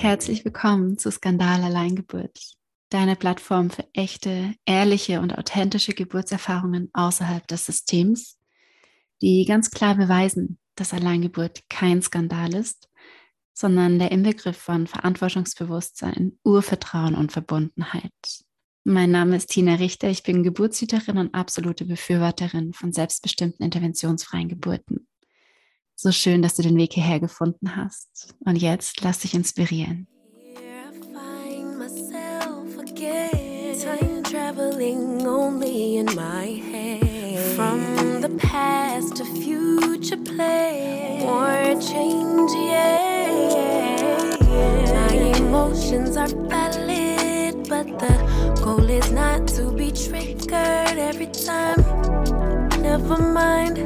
Herzlich willkommen zu Skandal Alleingeburt, deine Plattform für echte, ehrliche und authentische Geburtserfahrungen außerhalb des Systems, die ganz klar beweisen, dass Alleingeburt kein Skandal ist, sondern der Inbegriff von Verantwortungsbewusstsein, Urvertrauen und Verbundenheit. Mein Name ist Tina Richter, ich bin Geburtshüterin und absolute Befürworterin von selbstbestimmten interventionsfreien Geburten. So schön, dass du den Weg hierher gefunden hast. Und jetzt lass dich inspirieren. traveling only in my head. From the past to future play. More change, yeah. My emotions are valid, but the goal is not to be triggered every time. Never mind,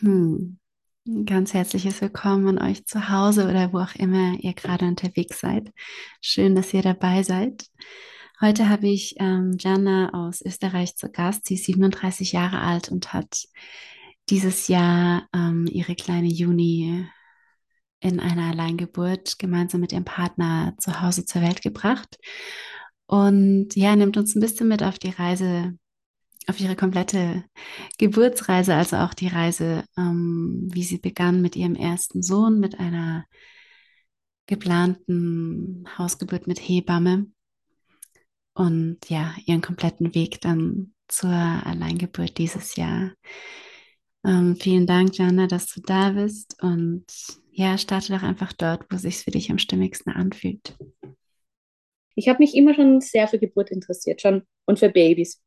Hm. Ganz herzliches Willkommen an euch zu Hause oder wo auch immer ihr gerade unterwegs seid. Schön, dass ihr dabei seid. Heute habe ich ähm, Jana aus Österreich zu Gast. Sie ist 37 Jahre alt und hat dieses Jahr ähm, ihre kleine Juni in einer Alleingeburt gemeinsam mit ihrem Partner zu Hause zur Welt gebracht. Und ja, nimmt uns ein bisschen mit auf die Reise, auf ihre komplette Geburtsreise, also auch die Reise, ähm, wie sie begann mit ihrem ersten Sohn, mit einer geplanten Hausgeburt mit Hebamme und ja, ihren kompletten Weg dann zur Alleingeburt dieses Jahr. Ähm, vielen Dank, Jana, dass du da bist und ja, starte doch einfach dort, wo es sich für dich am stimmigsten anfühlt. Ich habe mich immer schon sehr für Geburt interessiert, schon und für Babys.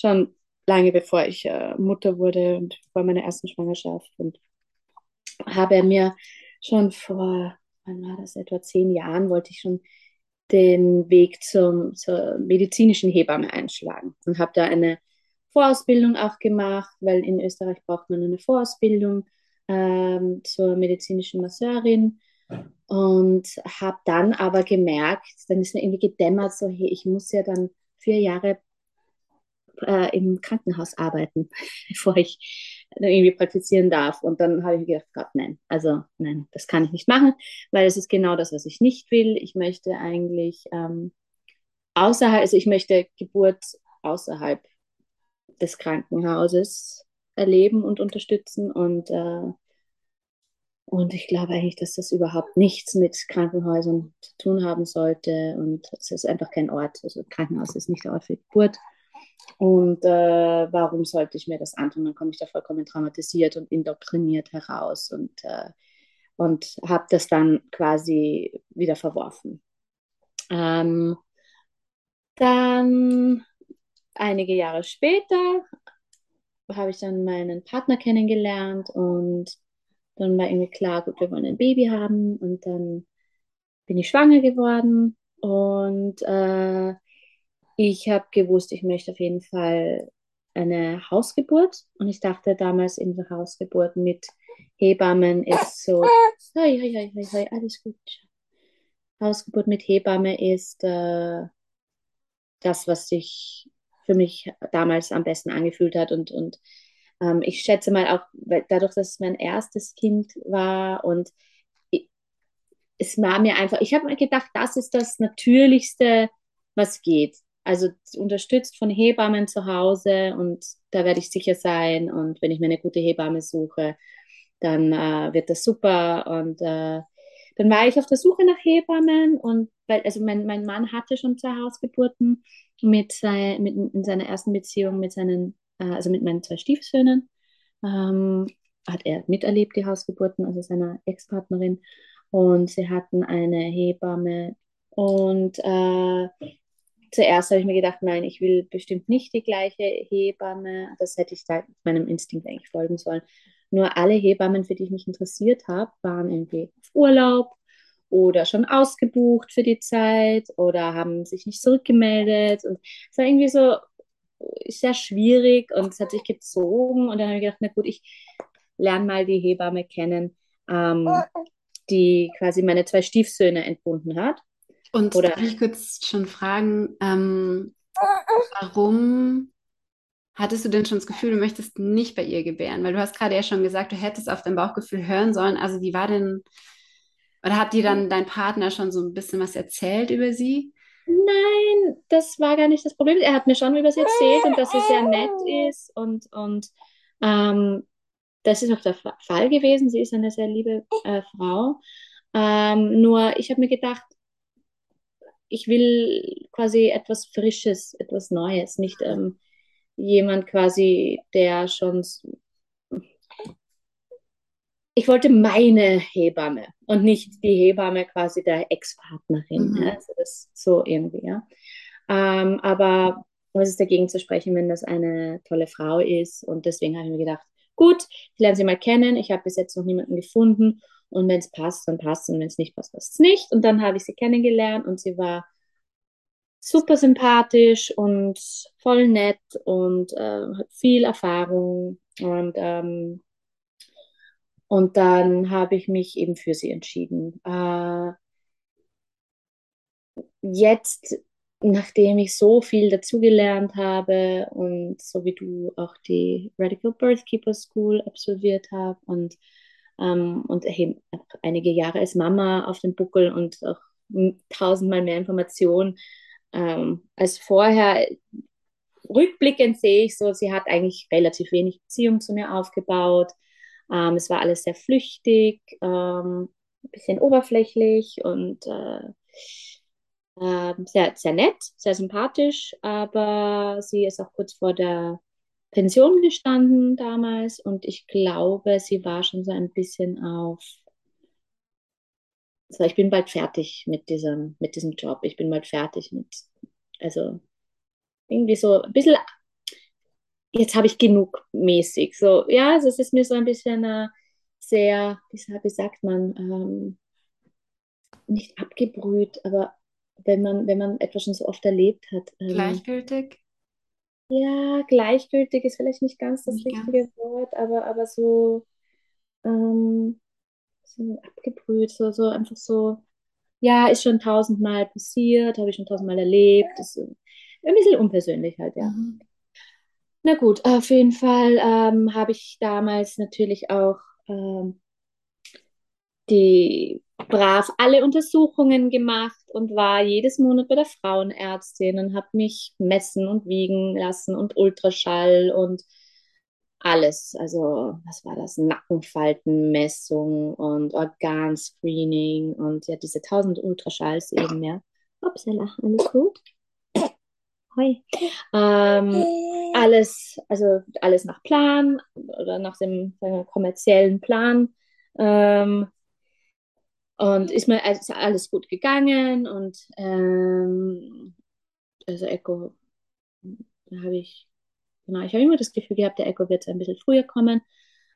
Schon lange bevor ich äh, Mutter wurde und vor meiner ersten Schwangerschaft und habe mir schon vor, wann war das, etwa zehn Jahren, wollte ich schon den Weg zum, zur medizinischen Hebamme einschlagen und habe da eine Vorausbildung auch gemacht, weil in Österreich braucht man eine Vorausbildung ähm, zur medizinischen Masseurin und habe dann aber gemerkt, dann ist mir irgendwie gedämmert, so hey, ich muss ja dann vier Jahre äh, im Krankenhaus arbeiten, bevor ich irgendwie praktizieren darf. Und dann habe ich mir gedacht, Gott, nein, also nein, das kann ich nicht machen, weil es ist genau das, was ich nicht will. Ich möchte eigentlich ähm, außerhalb, also ich möchte Geburt außerhalb des Krankenhauses erleben und unterstützen und äh, und ich glaube eigentlich, dass das überhaupt nichts mit Krankenhäusern zu tun haben sollte. Und es ist einfach kein Ort. Also Krankenhaus ist nicht der Ort für Geburt. Und äh, warum sollte ich mir das antun? Dann komme ich da vollkommen traumatisiert und indoktriniert heraus und, äh, und habe das dann quasi wieder verworfen. Ähm, dann einige Jahre später habe ich dann meinen Partner kennengelernt und dann war irgendwie klar, gut, wir wollen ein Baby haben und dann bin ich schwanger geworden und äh, ich habe gewusst, ich möchte auf jeden Fall eine Hausgeburt und ich dachte damals in der Hausgeburt mit Hebammen ist so, hoi, hoi, hoi, hoi, hoi, alles gut. Hausgeburt mit Hebamme ist äh, das, was sich für mich damals am besten angefühlt hat und, und ähm, ich schätze mal auch, weil dadurch, dass es mein erstes Kind war und ich, es war mir einfach, ich habe mir gedacht, das ist das Natürlichste, was geht. Also unterstützt von Hebammen zu Hause und da werde ich sicher sein. Und wenn ich mir eine gute Hebamme suche, dann äh, wird das super. Und äh, dann war ich auf der Suche nach Hebammen und weil, also mein, mein Mann hatte schon zwei Hausgeburten mit, sein, mit in seiner ersten Beziehung mit seinen, äh, also mit meinen zwei Stiefsöhnen. Ähm, hat er miterlebt, die Hausgeburten, also seiner Ex-Partnerin. Und sie hatten eine Hebamme. Und äh, zuerst habe ich mir gedacht, nein, ich will bestimmt nicht die gleiche Hebamme. Das hätte ich da meinem Instinkt eigentlich folgen sollen. Nur alle Hebammen, für die ich mich interessiert habe, waren irgendwie auf Urlaub oder schon ausgebucht für die Zeit oder haben sich nicht zurückgemeldet. Und es war irgendwie so sehr schwierig und es hat sich gezogen. Und dann habe ich gedacht, na gut, ich lerne mal die Hebamme kennen, ähm, die quasi meine zwei Stiefsöhne entbunden hat. Und Oder, darf ich kurz schon fragen, ähm, warum hattest du denn schon das Gefühl, du möchtest nicht bei ihr gebären? Weil du hast gerade ja schon gesagt, du hättest auf dein Bauchgefühl hören sollen. Also wie war denn, oder hat dir dann dein Partner schon so ein bisschen was erzählt über sie? Nein, das war gar nicht das Problem. Er hat mir schon über sie erzählt und dass sie sehr nett ist und, und ähm, das ist auch der Fall gewesen. Sie ist eine sehr liebe äh, Frau. Ähm, nur ich habe mir gedacht, ich will quasi etwas Frisches, etwas Neues, nicht ähm, jemand quasi, der schon. Ich wollte meine Hebamme und nicht die Hebamme quasi der Ex-Partnerin. Mhm. Ja? Also das so irgendwie, ja. Ähm, aber was ist dagegen zu sprechen, wenn das eine tolle Frau ist? Und deswegen habe ich mir gedacht, gut, ich lerne sie mal kennen. Ich habe bis jetzt noch niemanden gefunden. Und wenn es passt, dann passt es. Und wenn es nicht passt, passt es nicht. Und dann habe ich sie kennengelernt und sie war super sympathisch und voll nett und äh, hat viel Erfahrung. Und, ähm, und dann habe ich mich eben für sie entschieden. Äh, jetzt, nachdem ich so viel dazugelernt habe und so wie du auch die Radical Birthkeeper School absolviert habe und, ähm, und einige Jahre als Mama auf dem Buckel und auch tausendmal mehr Informationen ähm, als vorher. Rückblickend sehe ich so, sie hat eigentlich relativ wenig Beziehung zu mir aufgebaut. Ähm, es war alles sehr flüchtig, ähm, ein bisschen oberflächlich und äh, äh, sehr, sehr nett, sehr sympathisch, aber sie ist auch kurz vor der Pension gestanden damals und ich glaube, sie war schon so ein bisschen auf so, ich bin bald fertig mit diesem, mit diesem Job. Ich bin bald fertig mit, also irgendwie so ein bisschen, jetzt habe ich genug mäßig. So, ja, also es ist mir so ein bisschen äh, sehr, wie sagt man, ähm, nicht abgebrüht, aber wenn man, wenn man etwas schon so oft erlebt hat. Ähm, gleichgültig? Ja, gleichgültig ist vielleicht nicht ganz das nicht richtige ganz. Wort, aber, aber so, ähm, so abgebrüht, so, so einfach so, ja, ist schon tausendmal passiert, habe ich schon tausendmal erlebt. Ist ein bisschen unpersönlich halt, ja. Mhm. Na gut, auf jeden Fall ähm, habe ich damals natürlich auch ähm, die brav alle Untersuchungen gemacht und war jedes Monat bei der Frauenärztin und habe mich messen und wiegen lassen und Ultraschall und alles. Also, was war das? Nackenfaltenmessung und Organscreening und ja, diese tausend Ultraschalls eben, ja. Upsala, alles gut? Hoi. Ähm, alles, also alles nach Plan oder nach dem wir, kommerziellen Plan. Ähm, und ist mir also alles gut gegangen und ähm, also Echo, da habe ich Genau, ich habe immer das Gefühl gehabt, der Echo wird ein bisschen früher kommen,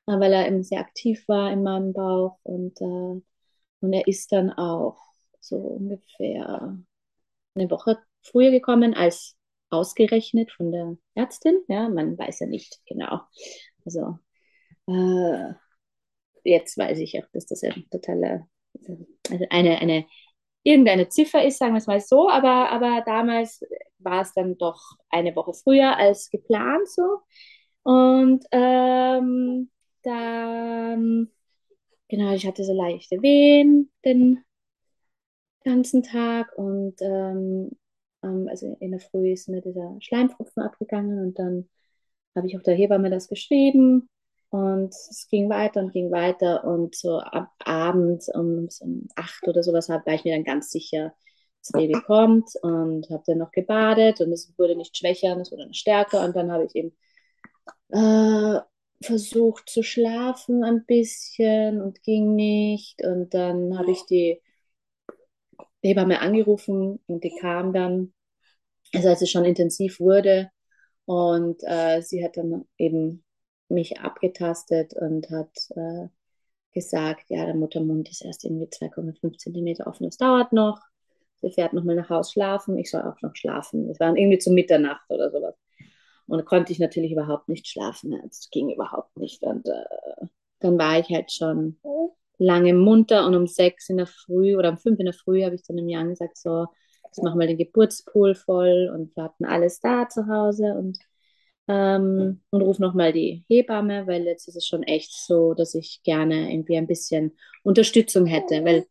äh, weil er eben sehr aktiv war in meinem Bauch und, äh, und er ist dann auch so ungefähr eine Woche früher gekommen als ausgerechnet von der Ärztin. Ja, man weiß ja nicht genau. Also äh, jetzt weiß ich auch, dass das ein totaler, also eine, eine irgendeine Ziffer ist, sagen wir es mal so, aber, aber damals war es dann doch eine Woche früher als geplant so. Und ähm, dann, genau, ich hatte so leichte Wehen den ganzen Tag und ähm, also in der Früh ist mir dieser Schleimfropfen abgegangen und dann habe ich auch der Hebamme das geschrieben und es ging weiter und ging weiter und so ab Abend um, um acht oder sowas war ich mir dann ganz sicher, das Baby kommt und habe dann noch gebadet und es wurde nicht schwächer, es wurde stärker und dann habe ich eben äh, versucht zu schlafen ein bisschen und ging nicht und dann habe ich die Hebamme angerufen und die kam dann, also als es schon intensiv wurde und äh, sie hat dann eben mich abgetastet und hat äh, gesagt, ja, der Muttermund ist erst irgendwie 2,5 Zentimeter offen, das dauert noch. Sie fährt nochmal nach Hause schlafen, ich soll auch noch schlafen. Es war irgendwie zu Mitternacht oder sowas. Und da konnte ich natürlich überhaupt nicht schlafen. Es ging überhaupt nicht. Und äh, dann war ich halt schon lange munter und um sechs in der Früh oder um fünf in der Früh habe ich dann im Jan gesagt, so, jetzt machen wir den Geburtspool voll und wir hatten alles da zu Hause und, ähm, und ruf nochmal die Hebamme, weil jetzt ist es schon echt so, dass ich gerne irgendwie ein bisschen Unterstützung hätte, weil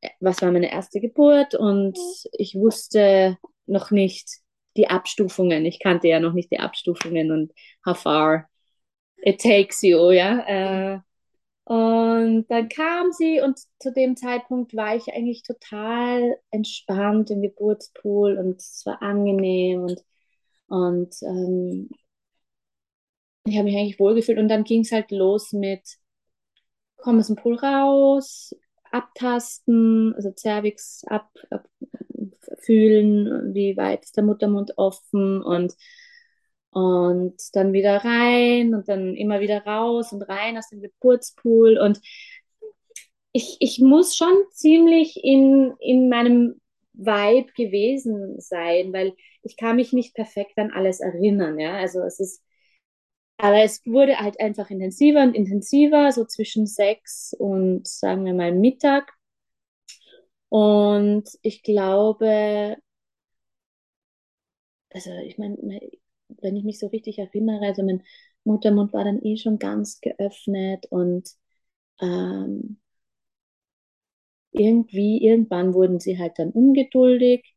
äh, was war meine erste Geburt und ich wusste noch nicht die Abstufungen. Ich kannte ja noch nicht die Abstufungen und how far it takes you, ja. Äh, und dann kam sie und zu dem Zeitpunkt war ich eigentlich total entspannt im Geburtspool und es war angenehm und, und ähm, ich habe mich eigentlich wohlgefühlt. Und dann ging es halt los mit, komm aus dem Pool raus, abtasten, also Cervix ab, abfühlen, wie weit ist der Muttermund offen und und dann wieder rein und dann immer wieder raus und rein aus dem Geburtspool. Und ich, ich muss schon ziemlich in, in meinem Vibe gewesen sein, weil ich kann mich nicht perfekt an alles erinnern. Ja? Also es ist, aber es wurde halt einfach intensiver und intensiver, so zwischen sechs und sagen wir mal Mittag. Und ich glaube, also ich meine, wenn ich mich so richtig erinnere, also mein Muttermund war dann eh schon ganz geöffnet und ähm, irgendwie, irgendwann wurden sie halt dann ungeduldig.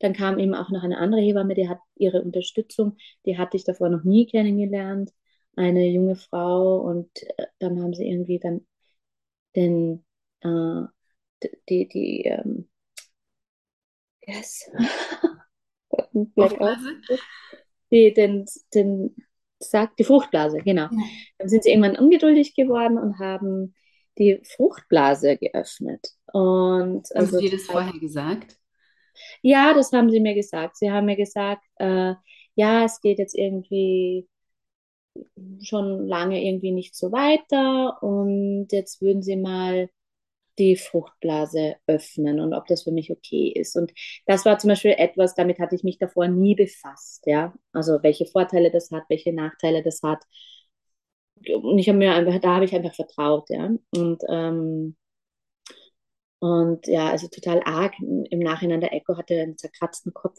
Dann kam eben auch noch eine andere Hebamme, die hat ihre Unterstützung, die hatte ich davor noch nie kennengelernt, eine junge Frau und äh, dann haben sie irgendwie dann den, äh, die, die, ähm, yes. Blackout die, den, den, sagt die Fruchtblase, genau. Ja. Dann sind sie irgendwann ungeduldig geworden und haben die Fruchtblase geöffnet. Und haben also, Sie das vorher gesagt? Ja, das haben sie mir gesagt. Sie haben mir gesagt, äh, ja, es geht jetzt irgendwie schon lange irgendwie nicht so weiter und jetzt würden sie mal die Fruchtblase öffnen und ob das für mich okay ist. Und das war zum Beispiel etwas, damit hatte ich mich davor nie befasst, ja. Also welche Vorteile das hat, welche Nachteile das hat. Und ich habe mir einfach, da habe ich einfach vertraut, ja. Und, ähm, und ja, also total arg im Nachhinein, der Echo hatte einen zerkratzten Kopf.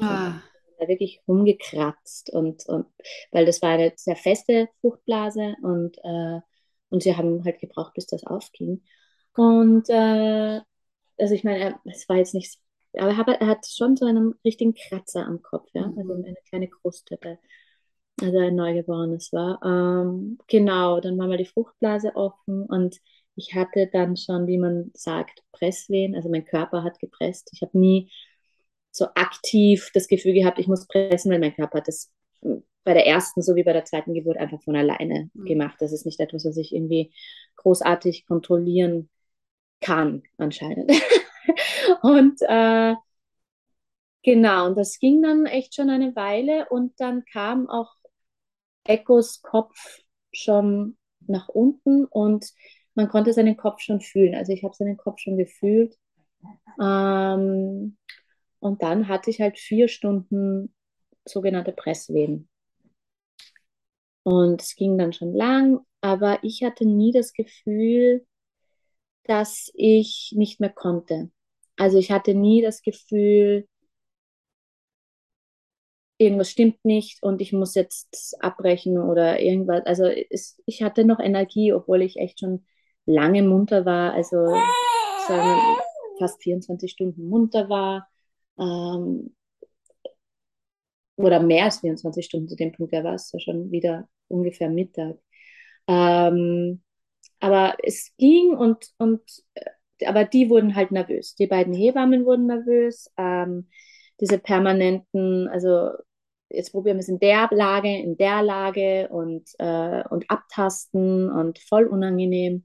Ah. wirklich rumgekratzt und, und weil das war eine sehr feste Fruchtblase und, äh, und sie haben halt gebraucht, bis das aufging. Und äh, also ich meine, es war jetzt nicht, aber er hat schon so einen richtigen Kratzer am Kopf, ja, mhm. also eine kleine Kruste, also ein Neugeborenes war. Ähm, genau, dann war mal die Fruchtblase offen und ich hatte dann schon, wie man sagt, Presswehen, also mein Körper hat gepresst. Ich habe nie so aktiv das Gefühl gehabt, ich muss pressen, weil mein Körper hat das bei der ersten sowie bei der zweiten Geburt einfach von alleine mhm. gemacht. Das ist nicht etwas, was ich irgendwie großartig kontrollieren kann, anscheinend. und äh, genau, und das ging dann echt schon eine Weile und dann kam auch Echos Kopf schon nach unten und man konnte seinen Kopf schon fühlen. Also ich habe seinen Kopf schon gefühlt. Ähm, und dann hatte ich halt vier Stunden sogenannte Presswehen. Und es ging dann schon lang, aber ich hatte nie das Gefühl, dass ich nicht mehr konnte. Also ich hatte nie das Gefühl, irgendwas stimmt nicht und ich muss jetzt abbrechen oder irgendwas. Also es, ich hatte noch Energie, obwohl ich echt schon lange munter war, also sagen, fast 24 Stunden munter war. Ähm, oder mehr als 24 Stunden zu dem Punkt, da war es ja schon wieder ungefähr Mittag. Ähm, aber es ging und, und äh, aber die wurden halt nervös. Die beiden Hebammen wurden nervös. Ähm, diese permanenten, also jetzt probieren wir es in der Lage, in der Lage und, äh, und abtasten und voll unangenehm.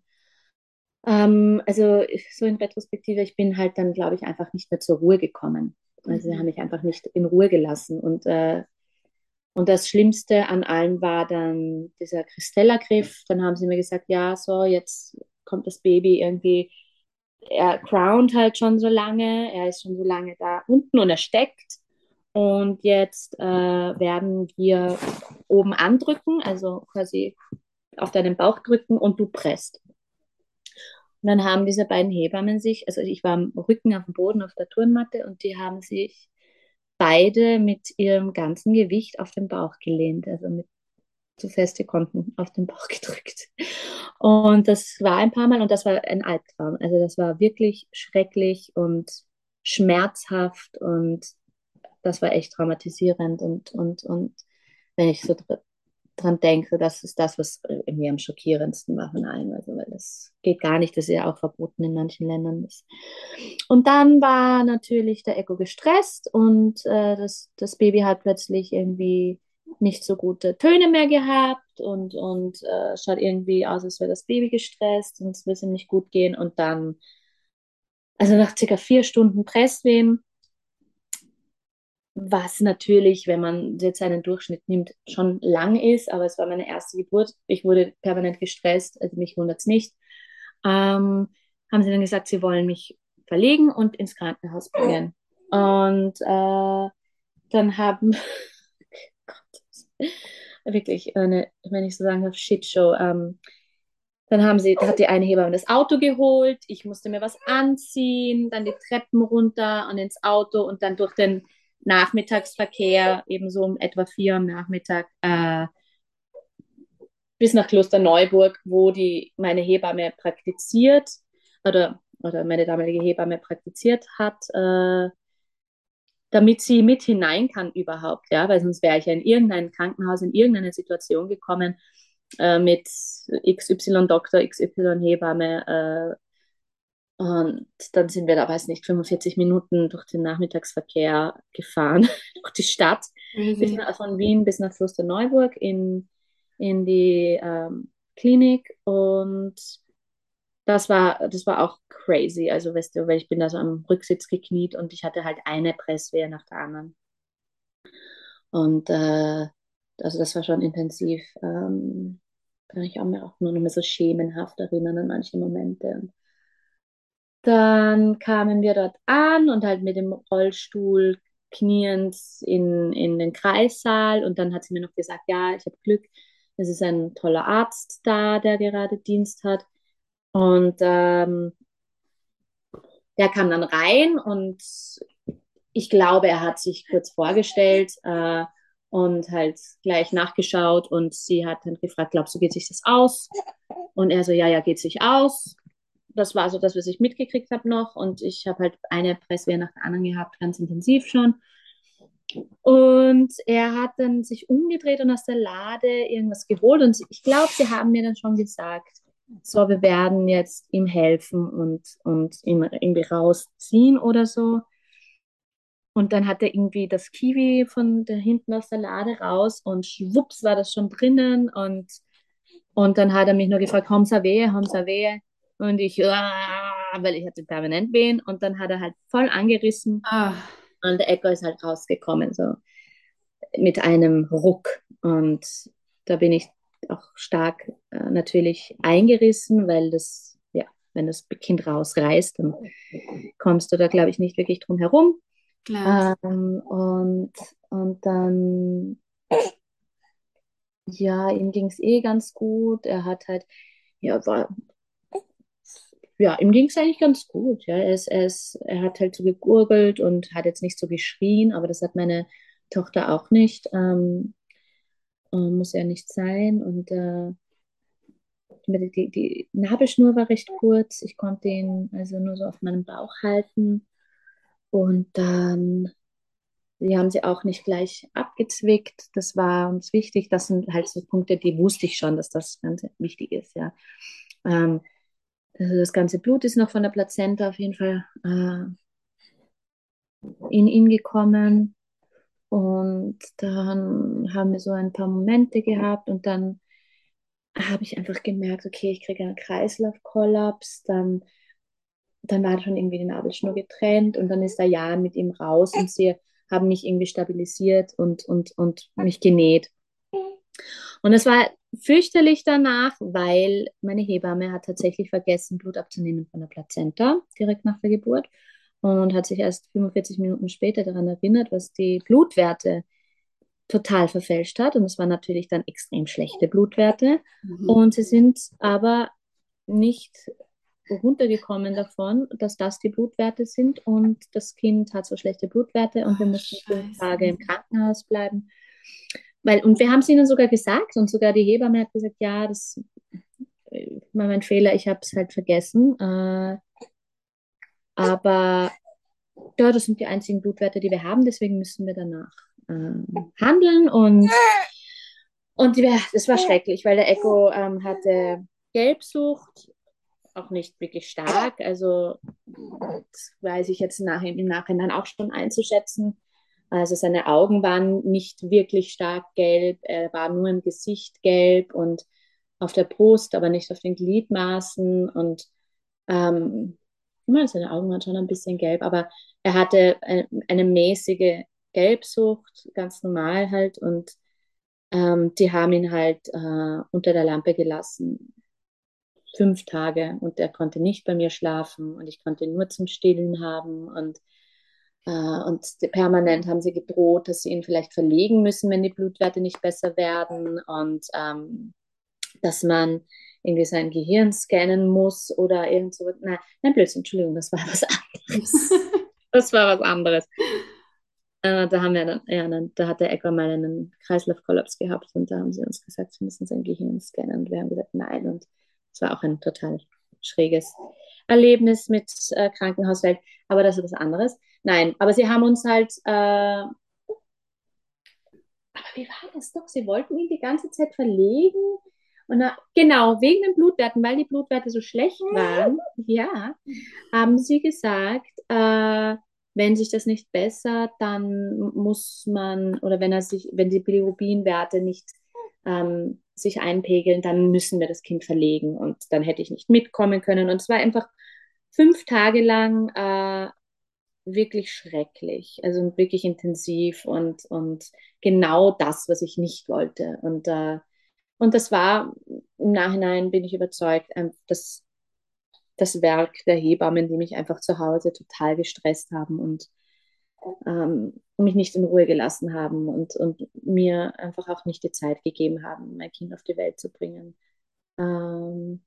Ähm, also so in Retrospektive, ich bin halt dann, glaube ich, einfach nicht mehr zur Ruhe gekommen. Also sie mhm. haben mich einfach nicht in Ruhe gelassen. Und äh, und das Schlimmste an allem war dann dieser Christella-Griff. Dann haben sie mir gesagt, ja, so, jetzt kommt das Baby irgendwie. Er crownt halt schon so lange, er ist schon so lange da unten und er steckt. Und jetzt äh, werden wir oben andrücken, also quasi auf deinen Bauch drücken und du presst. Und dann haben diese beiden Hebammen sich, also ich war am Rücken auf dem Boden auf der Turnmatte und die haben sich beide mit ihrem ganzen Gewicht auf den Bauch gelehnt, also mit so feste konnten auf den Bauch gedrückt. Und das war ein paar Mal und das war ein Albtraum. Also das war wirklich schrecklich und schmerzhaft und das war echt traumatisierend und, und, und wenn ich so dran denke, das ist das, was irgendwie am schockierendsten war von allem. Also, weil das geht gar nicht, das ist ja auch verboten in manchen Ländern. Und dann war natürlich der Echo gestresst und äh, das, das Baby hat plötzlich irgendwie nicht so gute Töne mehr gehabt und, und äh, schaut irgendwie aus, als wäre das Baby gestresst und es will ihm nicht gut gehen. Und dann, also nach circa vier Stunden Presswehen, was natürlich, wenn man jetzt einen Durchschnitt nimmt, schon lang ist, aber es war meine erste Geburt. Ich wurde permanent gestresst, also mich wundert es nicht. Ähm, haben sie dann gesagt, sie wollen mich verlegen und ins Krankenhaus bringen. Und äh, dann haben, wirklich eine, wenn ich so sagen darf, Shitshow. Ähm, dann haben sie, hat die eine Hebamme das Auto geholt, ich musste mir was anziehen, dann die Treppen runter und ins Auto und dann durch den Nachmittagsverkehr, ebenso um etwa vier am Nachmittag, äh, bis nach Klosterneuburg, wo die meine Hebamme praktiziert oder, oder meine damalige Hebamme praktiziert hat, äh, damit sie mit hinein kann überhaupt, ja, weil sonst wäre ich ja in irgendein Krankenhaus, in irgendeine Situation gekommen äh, mit XY Doktor, XY Hebamme, äh, und dann sind wir da, weiß nicht, 45 Minuten durch den Nachmittagsverkehr gefahren, durch die Stadt, mhm. von Wien bis nach Klosterneuburg in, in die ähm, Klinik. Und das war, das war auch crazy. Also, weißt du, weil ich bin da so am Rücksitz gekniet und ich hatte halt eine Presswehe nach der anderen. Und äh, also das war schon intensiv. Ähm, kann ich auch, mir auch nur noch mehr so schemenhaft erinnern an manche Momente. Dann kamen wir dort an und halt mit dem Rollstuhl kniend in, in den Kreissaal und dann hat sie mir noch gesagt, ja, ich habe Glück, es ist ein toller Arzt da, der gerade Dienst hat. Und ähm, der kam dann rein und ich glaube, er hat sich kurz vorgestellt äh, und halt gleich nachgeschaut und sie hat dann gefragt, glaubst du, geht sich das aus? Und er so, ja, ja, geht sich aus das war so das, was ich mitgekriegt habe noch. Und ich habe halt eine Presswehr nach der anderen gehabt, ganz intensiv schon. Und er hat dann sich umgedreht und aus der Lade irgendwas geholt. Und ich glaube, sie haben mir dann schon gesagt, so, wir werden jetzt ihm helfen und, und ihn irgendwie rausziehen oder so. Und dann hat er irgendwie das Kiwi von da hinten aus der Lade raus und schwupps war das schon drinnen. Und, und dann hat er mich nur gefragt, haben Sie wehe, haben Sie wehe? Und ich, weil ich hatte permanent Wehen und dann hat er halt voll angerissen ah. und der Echo ist halt rausgekommen, so mit einem Ruck. Und da bin ich auch stark äh, natürlich eingerissen, weil das, ja, wenn das Kind rausreißt, dann kommst du da, glaube ich, nicht wirklich drum herum. Ähm, und, und dann, ja, ihm ging es eh ganz gut. Er hat halt, ja, war ja, ihm ging es eigentlich ganz gut. Ja. Er, ist, er, ist, er hat halt so gegurgelt und hat jetzt nicht so geschrien, aber das hat meine Tochter auch nicht. Ähm, muss ja nicht sein. Und äh, die, die Nabelschnur war recht kurz. Ich konnte ihn also nur so auf meinem Bauch halten. Und dann, die haben sie auch nicht gleich abgezwickt. Das war uns wichtig. Das sind halt so Punkte, die wusste ich schon, dass das ganz wichtig ist. Ja. Ähm, also das ganze Blut ist noch von der Plazenta auf jeden Fall äh, in ihn gekommen. Und dann haben wir so ein paar Momente gehabt und dann habe ich einfach gemerkt, okay, ich kriege einen Kreislaufkollaps, dann, dann war schon irgendwie die Nabelschnur getrennt und dann ist der Jan mit ihm raus und sie haben mich irgendwie stabilisiert und, und, und mich genäht. Und es war fürchterlich danach, weil meine Hebamme hat tatsächlich vergessen, Blut abzunehmen von der Plazenta direkt nach der Geburt und hat sich erst 45 Minuten später daran erinnert, was die Blutwerte total verfälscht hat. Und es waren natürlich dann extrem schlechte Blutwerte. Mhm. Und sie sind aber nicht runtergekommen davon, dass das die Blutwerte sind und das Kind hat so schlechte Blutwerte und wir mussten fünf Tage im Krankenhaus bleiben. Weil, und wir haben es ihnen sogar gesagt und sogar die Hebamme hat gesagt, ja, das war mein Fehler, ich habe es halt vergessen. Äh, aber ja, das sind die einzigen Blutwerte, die wir haben, deswegen müssen wir danach äh, handeln und und die, das war schrecklich, weil der Echo ähm, hatte Gelbsucht, auch nicht wirklich stark. Also das weiß ich jetzt nach, im Nachhinein auch schon einzuschätzen. Also seine Augen waren nicht wirklich stark gelb, er war nur im Gesicht gelb und auf der Brust, aber nicht auf den Gliedmaßen und ähm, seine Augen waren schon ein bisschen gelb, aber er hatte eine, eine mäßige Gelbsucht, ganz normal halt und ähm, die haben ihn halt äh, unter der Lampe gelassen. Fünf Tage und er konnte nicht bei mir schlafen und ich konnte ihn nur zum Stillen haben und, äh, und permanent haben sie gedroht, dass sie ihn vielleicht verlegen müssen, wenn die Blutwerte nicht besser werden und ähm, dass man irgendwie sein Gehirn scannen muss oder irgend so. Nein, nein, Blödsinn, Entschuldigung, das war was anderes. das war was anderes. Äh, da haben wir dann, ja, dann, da hat der Ecker mal einen Kreislaufkollaps gehabt und da haben sie uns gesagt, sie müssen sein Gehirn scannen und wir haben gesagt, nein. Und es war auch ein total schräges Erlebnis mit äh, Krankenhauswelt, aber das ist was anderes. Nein, aber sie haben uns halt, äh, aber wie war das doch? Sie wollten ihn die ganze Zeit verlegen. Und da, genau, wegen den Blutwerten, weil die Blutwerte so schlecht waren, ja, haben sie gesagt, äh, wenn sich das nicht bessert, dann muss man, oder wenn er sich, wenn die Bilirubinwerte nicht ähm, sich einpegeln, dann müssen wir das Kind verlegen. Und dann hätte ich nicht mitkommen können. Und es war einfach fünf Tage lang äh, wirklich schrecklich, also wirklich intensiv und, und genau das, was ich nicht wollte. Und, äh, und das war, im Nachhinein bin ich überzeugt, dass das Werk der Hebammen, die mich einfach zu Hause total gestresst haben und ähm, mich nicht in Ruhe gelassen haben und, und mir einfach auch nicht die Zeit gegeben haben, mein Kind auf die Welt zu bringen. Ähm,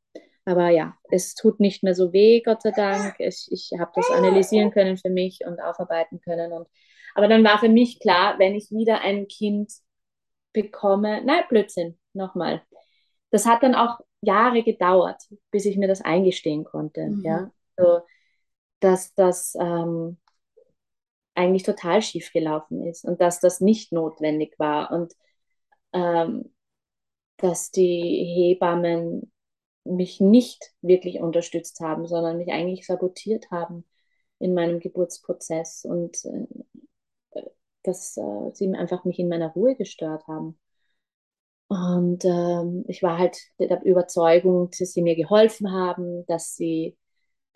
aber ja, es tut nicht mehr so weh, Gott sei Dank. Ich, ich habe das analysieren können für mich und aufarbeiten können. Und, aber dann war für mich klar, wenn ich wieder ein Kind bekomme, nein, Blödsinn, nochmal. Das hat dann auch Jahre gedauert, bis ich mir das eingestehen konnte. Mhm. Ja? So, dass das ähm, eigentlich total schief gelaufen ist und dass das nicht notwendig war und ähm, dass die Hebammen mich nicht wirklich unterstützt haben, sondern mich eigentlich sabotiert haben in meinem Geburtsprozess und äh, dass äh, sie einfach mich in meiner Ruhe gestört haben. Und ähm, ich war halt der Überzeugung, dass sie mir geholfen haben, dass sie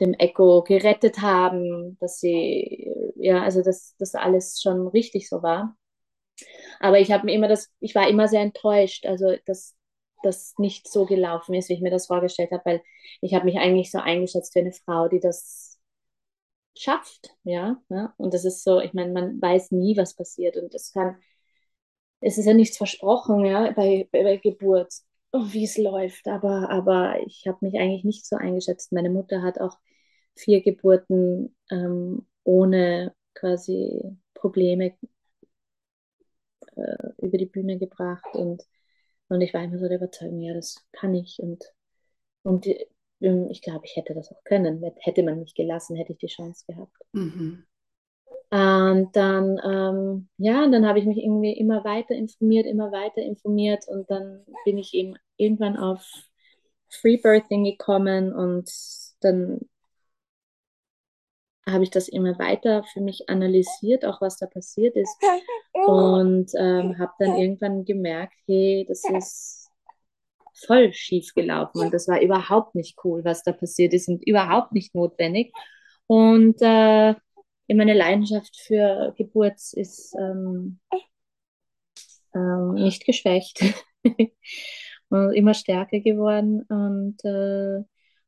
dem Echo gerettet haben, dass sie, ja, also dass das alles schon richtig so war. Aber ich habe mir immer das, ich war immer sehr enttäuscht, also dass das nicht so gelaufen ist, wie ich mir das vorgestellt habe, weil ich habe mich eigentlich so eingeschätzt wie eine Frau, die das schafft, ja. Ne? Und das ist so, ich meine, man weiß nie, was passiert und es kann es ist ja nichts versprochen, ja, bei, bei, Geburt, oh, wie es läuft. Aber, aber ich habe mich eigentlich nicht so eingeschätzt. Meine Mutter hat auch vier Geburten ähm, ohne quasi Probleme äh, über die Bühne gebracht. Und, und ich war immer so der Überzeugung, ja, das kann ich. Und, und ähm, ich glaube, ich hätte das auch können. Hätte man mich gelassen, hätte ich die Chance gehabt. Mhm. Und dann, ähm, ja, dann habe ich mich irgendwie immer weiter informiert, immer weiter informiert und dann bin ich eben irgendwann auf Freebirthing gekommen und dann habe ich das immer weiter für mich analysiert, auch was da passiert ist. Und ähm, habe dann irgendwann gemerkt, hey, das ist voll schief gelaufen und das war überhaupt nicht cool, was da passiert ist und überhaupt nicht notwendig. Und äh, meine Leidenschaft für Geburt ist ähm, ähm, nicht geschwächt. Und immer stärker geworden. Und, äh,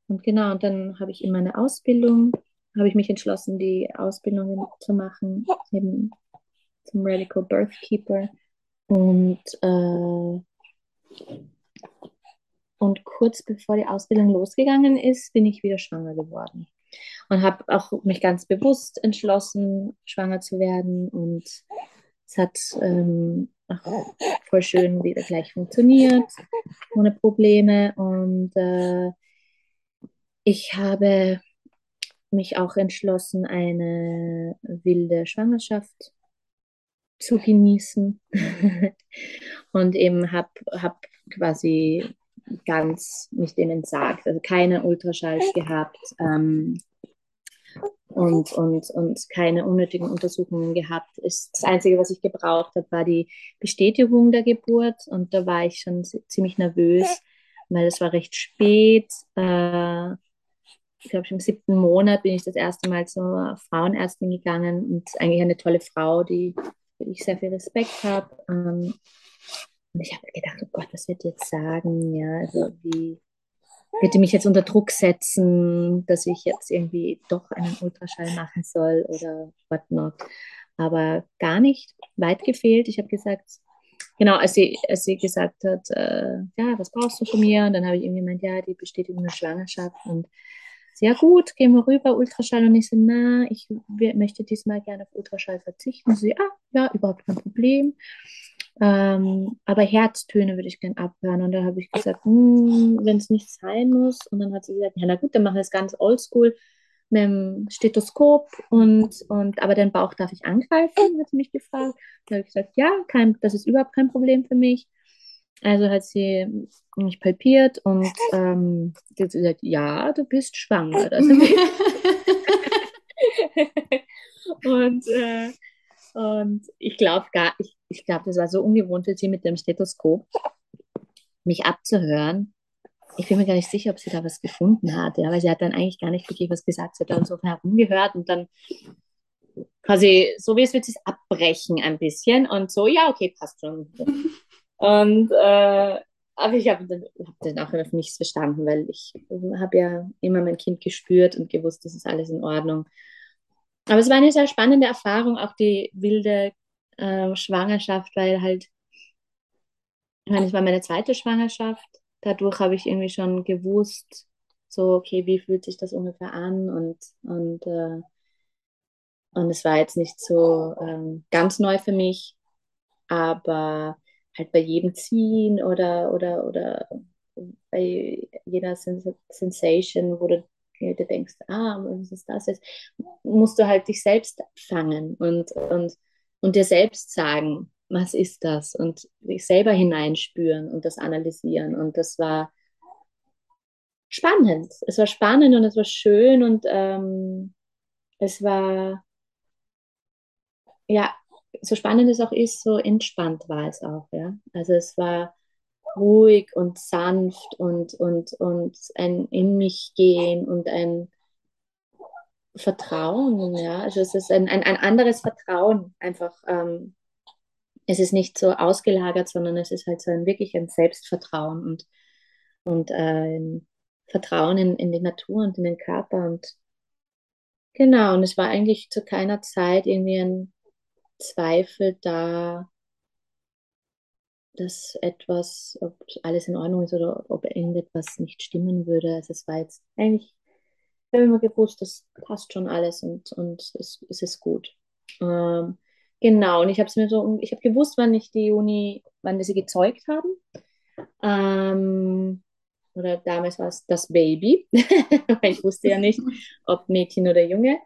und genau, und dann habe ich in meiner Ausbildung, habe ich mich entschlossen, die Ausbildung zu machen, eben zum Radical Birth Keeper. Und, äh, Und kurz bevor die Ausbildung losgegangen ist, bin ich wieder schwanger geworden. Und habe auch mich ganz bewusst entschlossen, schwanger zu werden. Und es hat ähm, auch voll schön wieder gleich funktioniert, ohne Probleme. Und äh, ich habe mich auch entschlossen, eine wilde Schwangerschaft zu genießen und eben habe hab quasi ganz mich dem entsagt, also keine Ultraschalls gehabt ähm, und, und, und keine unnötigen Untersuchungen gehabt. Das Einzige, was ich gebraucht habe, war die Bestätigung der Geburt und da war ich schon ziemlich nervös, weil es war recht spät. Äh, ich glaube, im siebten Monat bin ich das erste Mal zur Frauenärztin gegangen und eigentlich eine tolle Frau, die ich sehr viel Respekt habe. Ähm, und ich habe gedacht, oh Gott, was wird die jetzt sagen? Ja, also wie wird die mich jetzt unter Druck setzen, dass ich jetzt irgendwie doch einen Ultraschall machen soll oder whatnot. Aber gar nicht, weit gefehlt. Ich habe gesagt, genau, als sie, als sie gesagt hat, äh, ja, was brauchst du von mir? Und dann habe ich irgendwie gemeint, ja, die Bestätigung der Schwangerschaft und sehr gut, gehen wir rüber, Ultraschall. Und ich so, na, ich möchte diesmal gerne auf Ultraschall verzichten. Und sie, ah, ja, überhaupt kein Problem. Ähm, aber Herztöne würde ich gerne abhören. Und da habe ich gesagt, hm, wenn es nicht sein muss. Und dann hat sie gesagt, ja, na gut, dann machen wir es ganz oldschool mit dem Stethoskop und, und aber den Bauch darf ich angreifen, hat sie mich gefragt. Da habe ich gesagt, ja, kein, das ist überhaupt kein Problem für mich. Also hat sie mich palpiert und ähm, sie hat gesagt, ja, du bist schwanger. und, äh, und ich glaube gar, ich, ich glaube, das war so ungewohnt für sie mit dem Stethoskop, mich abzuhören. Ich bin mir gar nicht sicher, ob sie da was gefunden hat, ja, weil sie hat dann eigentlich gar nicht wirklich was gesagt. Sie hat dann so herumgehört und dann quasi, so wie es wird, sie es abbrechen ein bisschen und so, ja, okay, passt schon. Und äh, aber ich habe dann, hab dann auch einfach nichts verstanden, weil ich habe ja immer mein Kind gespürt und gewusst, das ist alles in Ordnung. Aber es war eine sehr spannende Erfahrung, auch die wilde äh, Schwangerschaft, weil halt, ich meine, es war meine zweite Schwangerschaft. Dadurch habe ich irgendwie schon gewusst, so, okay, wie fühlt sich das ungefähr an? Und, und, äh, und es war jetzt nicht so ähm, ganz neu für mich, aber halt bei jedem Ziehen oder, oder, oder bei jeder Sens Sensation, wo du dir denkst, ah, was ist das jetzt, musst du halt dich selbst fangen und, und, und dir selbst sagen, was ist das? Und dich selber hineinspüren und das analysieren. Und das war spannend. Es war spannend und es war schön und ähm, es war ja so spannend es auch ist, so entspannt war es auch, ja. Also es war ruhig und sanft und, und, und ein in mich gehen und ein Vertrauen, ja. Also es ist ein, ein, ein anderes Vertrauen einfach. Ähm, es ist nicht so ausgelagert, sondern es ist halt so ein wirklich ein Selbstvertrauen und, und ein Vertrauen in, in die Natur und in den Körper und genau, und es war eigentlich zu keiner Zeit irgendwie ein Zweifel da, dass etwas, ob alles in Ordnung ist oder ob irgendetwas nicht stimmen würde. Also es war jetzt eigentlich, ich habe immer gewusst, das passt schon alles und, und es, es ist gut. Ähm, genau, und ich habe es mir so, ich habe gewusst, wann ich die Uni, wann wir sie gezeugt haben. Ähm, oder damals war es das Baby. ich wusste ja nicht, ob Mädchen oder Junge.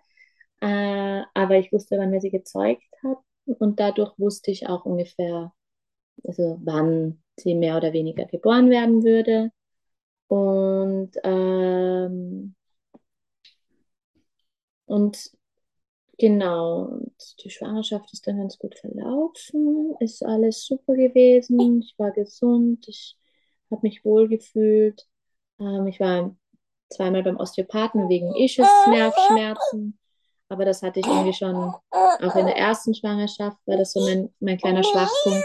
Äh, aber ich wusste, wann wir sie gezeugt hatten und dadurch wusste ich auch ungefähr, also wann sie mehr oder weniger geboren werden würde. Und, ähm, und genau, und die Schwangerschaft ist dann ganz gut verlaufen, ist alles super gewesen, ich war gesund, ich habe mich wohl gefühlt. Ähm, ich war zweimal beim Osteopathen wegen Ischias-Nervschmerzen. Aber das hatte ich irgendwie schon auch in der ersten Schwangerschaft, war das so mein, mein kleiner Schwachpunkt.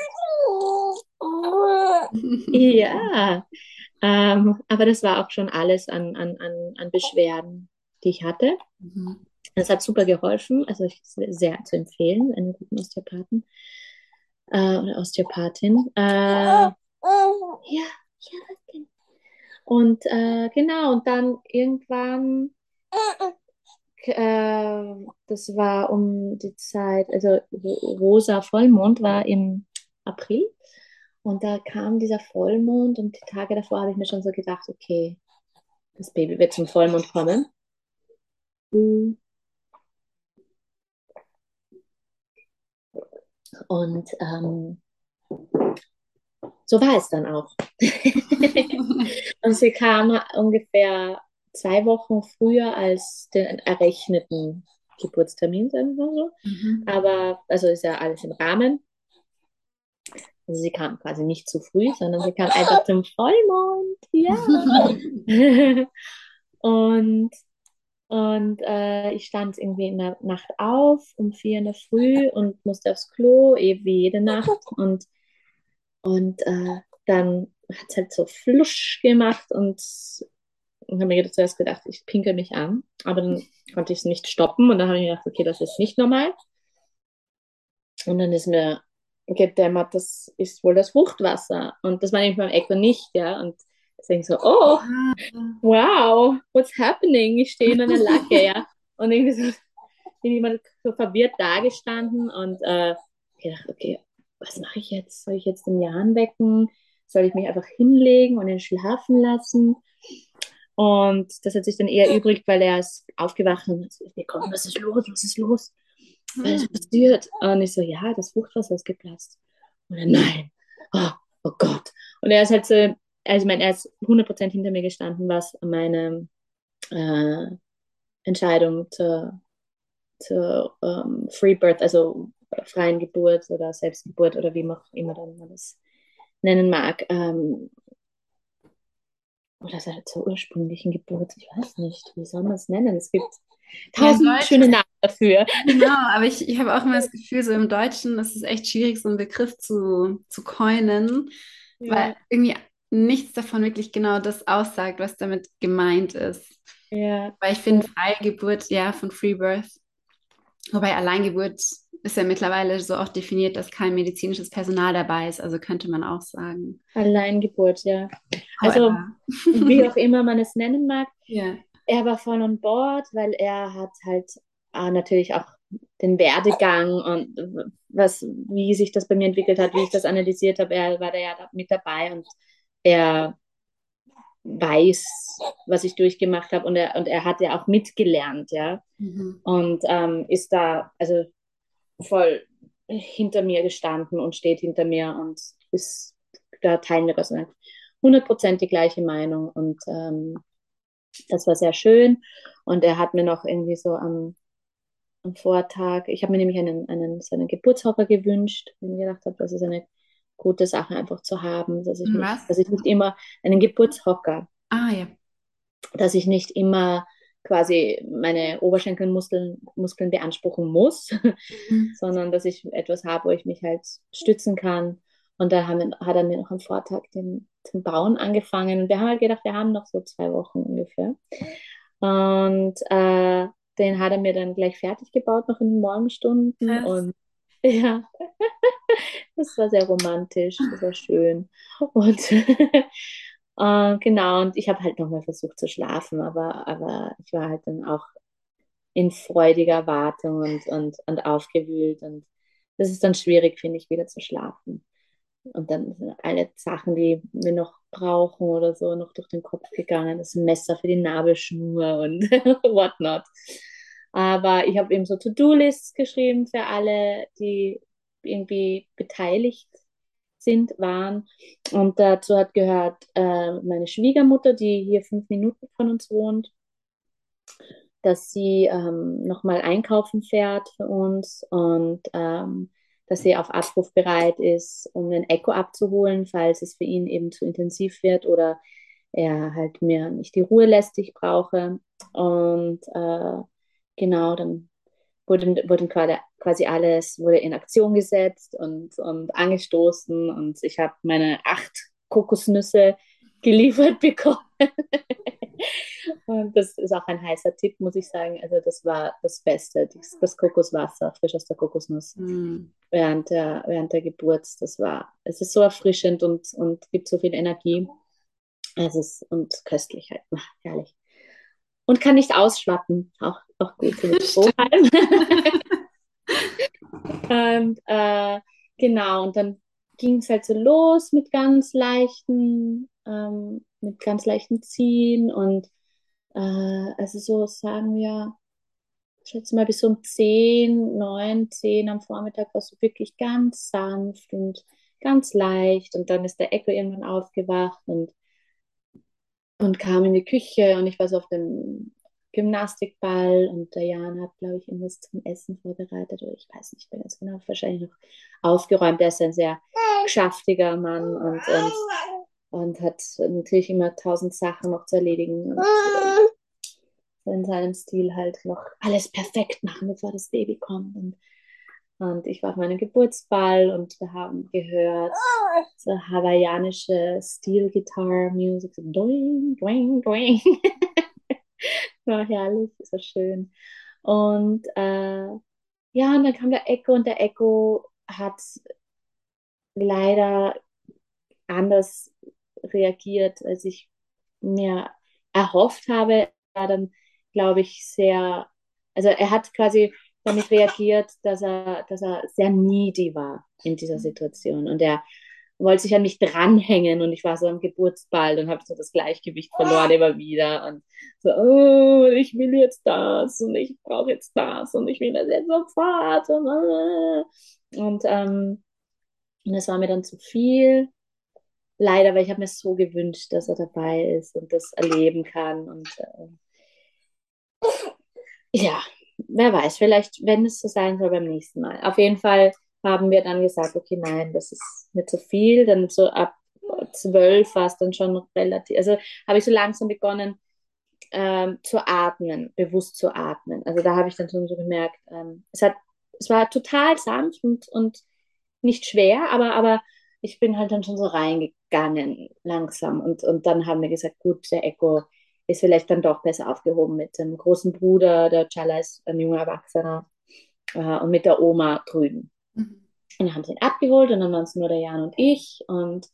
ja, ähm, aber das war auch schon alles an, an, an, an Beschwerden, die ich hatte. Mhm. Das hat super geholfen, also ich, sehr zu empfehlen, einen guten Osteopathen äh, oder Osteopathin. Äh, ja, ja, Und äh, genau, und dann irgendwann, äh, das war um die Zeit, also rosa Vollmond war im April. Und da kam dieser Vollmond und die Tage davor habe ich mir schon so gedacht, okay, das Baby wird zum Vollmond kommen. Und ähm, so war es dann auch. und sie kam ungefähr zwei Wochen früher als den errechneten Geburtstermin, sagen wir so. Mhm. Aber, also ist ja alles im Rahmen. Also sie kam quasi nicht zu früh, sondern sie kam einfach zum Vollmond. Ja. und und äh, ich stand irgendwie in der Nacht auf, um vier in der Früh und musste aufs Klo, eben wie jede Nacht. Und, und äh, dann hat es halt so flusch gemacht und, und habe mir zuerst gedacht, ich pinkel mich an. Aber dann konnte ich es nicht stoppen und dann habe ich mir gedacht, okay, das ist nicht normal. Und dann ist mir gedämmert, das ist wohl das Fruchtwasser. Und das war nämlich beim Echo nicht, ja. Und deswegen so, oh, wow, what's happening? Ich stehe in einer Lacke, ja. Und irgendwie so, bin ich mal so verwirrt dagestanden und äh, ich okay, was mache ich jetzt? Soll ich jetzt den Jan wecken? Soll ich mich einfach hinlegen und ihn schlafen lassen? Und das hat sich dann eher übrig, weil er ist aufgewacht und komm, was ist los? Was ist los? Was ist passiert? Und ich so, ja, das Fruchtwasser ist geplatzt. Und er, nein, oh, oh Gott. Und er ist halt so, also ich meine, er ist 100% hinter mir gestanden, was meine äh, Entscheidung zur, zur um, ähm, Free Birth, also freien Geburt oder Selbstgeburt oder wie man auch immer dann man das nennen mag, ähm, oder zur ursprünglichen Geburt, ich weiß nicht, wie soll man es nennen? Es gibt tausend ja, schöne Namen dafür. Genau, aber ich, ich habe auch immer das Gefühl, so im Deutschen ist es echt schwierig, so einen Begriff zu, zu coinen, ja. weil irgendwie nichts davon wirklich genau das aussagt, was damit gemeint ist. Ja. Weil ich finde, freie Geburt, ja, von Free Birth, wobei Alleingeburt ist ja mittlerweile so auch definiert, dass kein medizinisches Personal dabei ist, also könnte man auch sagen. Alleingeburt, ja. Also, wie auch immer man es nennen mag. Ja er war voll on board, weil er hat halt äh, natürlich auch den Werdegang und was, wie sich das bei mir entwickelt hat, wie ich das analysiert habe. Er war da ja mit dabei und er weiß, was ich durchgemacht habe und er, und er hat ja auch mitgelernt, ja. Mhm. Und ähm, ist da also voll hinter mir gestanden und steht hinter mir und ist, da teilen wir das 100% die gleiche Meinung und ähm, das war sehr schön. Und er hat mir noch irgendwie so am, am Vortag, ich habe mir nämlich einen, einen, seinen Geburtshocker gewünscht, und gedacht habe, das ist eine gute Sache einfach zu haben, dass ich, mich, dass ich nicht immer einen Geburtshocker, ah, ja. dass ich nicht immer quasi meine Oberschenkelmuskeln Muskeln beanspruchen muss, mhm. sondern dass ich etwas habe, wo ich mich halt stützen kann. Und da haben, hat er mir noch am Vortag den, zum Bauen angefangen. Und wir haben halt gedacht, wir haben noch so zwei Wochen ungefähr. Und äh, den hat er mir dann gleich fertig gebaut, noch in den Morgenstunden. Yes. Und ja, das war sehr romantisch, das war schön. Und äh, genau, und ich habe halt nochmal versucht zu schlafen, aber, aber ich war halt dann auch in freudiger Erwartung und, und, und aufgewühlt. Und das ist dann schwierig, finde ich, wieder zu schlafen. Und dann sind alle Sachen, die wir noch brauchen oder so, noch durch den Kopf gegangen. Das Messer für die Nabelschnur und whatnot. Aber ich habe eben so To-Do-Lists geschrieben für alle, die irgendwie beteiligt sind, waren. Und dazu hat gehört äh, meine Schwiegermutter, die hier fünf Minuten von uns wohnt, dass sie ähm, nochmal einkaufen fährt für uns und ähm, dass sie auf Abruf bereit ist, um ein Echo abzuholen, falls es für ihn eben zu intensiv wird oder er halt mir nicht die Ruhe lässt, die ich brauche. Und äh, genau, dann wurde, wurde quasi alles wurde in Aktion gesetzt und, und angestoßen und ich habe meine acht Kokosnüsse geliefert bekommen. Und das ist auch ein heißer Tipp, muss ich sagen. Also das war das Beste, das, Kokoswasser, frisch aus der Kokosnuss mm. während, der, während der Geburt. Das war, es ist so erfrischend und, und gibt so viel Energie. Es ist und köstlich halt. Herrlich. Und kann nicht ausschwappen. Auch, auch gut den Strohhalm. und äh, genau, und dann ging es halt so los mit ganz leichten, ähm, mit ganz leichten Ziehen und äh, also so sagen wir, ich schätze mal bis um 10, 9, 10 am Vormittag war es so wirklich ganz sanft und ganz leicht und dann ist der Echo irgendwann aufgewacht und, und kam in die Küche und ich war so auf dem Gymnastikball und der Jan hat, glaube ich, irgendwas zum Essen vorbereitet oder ich weiß nicht mehr ganz genau, wahrscheinlich noch aufgeräumt. Er ist ein sehr geschäftiger Mann und, und, und hat natürlich immer tausend Sachen noch zu erledigen und in seinem Stil halt noch alles perfekt machen, bevor das Baby kommt. Und, und ich war auf meinem Geburtsball und wir haben gehört so hawaiianische Steel-Guitar-Music, so doing, doing, doing. war herrlich, so schön. Und äh, ja, und dann kam der Echo und der Echo hat leider anders reagiert, als ich mir erhofft habe. Er war dann, glaube ich, sehr, also er hat quasi damit reagiert, dass er, dass er sehr needy war in dieser Situation. Und er wollte sich an mich dranhängen und ich war so am Geburtsball und habe so das Gleichgewicht verloren immer wieder und so, oh, ich will jetzt das und ich brauche jetzt das und ich will das jetzt sofort und, äh. und, ähm, und das war mir dann zu viel. Leider, weil ich habe mir so gewünscht, dass er dabei ist und das erleben kann und äh, ja, wer weiß, vielleicht, wenn es so sein soll beim nächsten Mal. Auf jeden Fall haben wir dann gesagt, okay, nein, das ist nicht so viel. Dann so ab zwölf war es dann schon relativ, also habe ich so langsam begonnen ähm, zu atmen, bewusst zu atmen. Also da habe ich dann schon so gemerkt, ähm, es hat, es war total sanft und, und nicht schwer, aber, aber ich bin halt dann schon so reingegangen langsam und, und dann haben wir gesagt, gut, der Echo ist vielleicht dann doch besser aufgehoben mit dem großen Bruder, der Chala ist ein junger Erwachsener äh, und mit der Oma drüben. Mhm. Und dann haben sie ihn abgeholt und dann waren es nur der Jan und ich und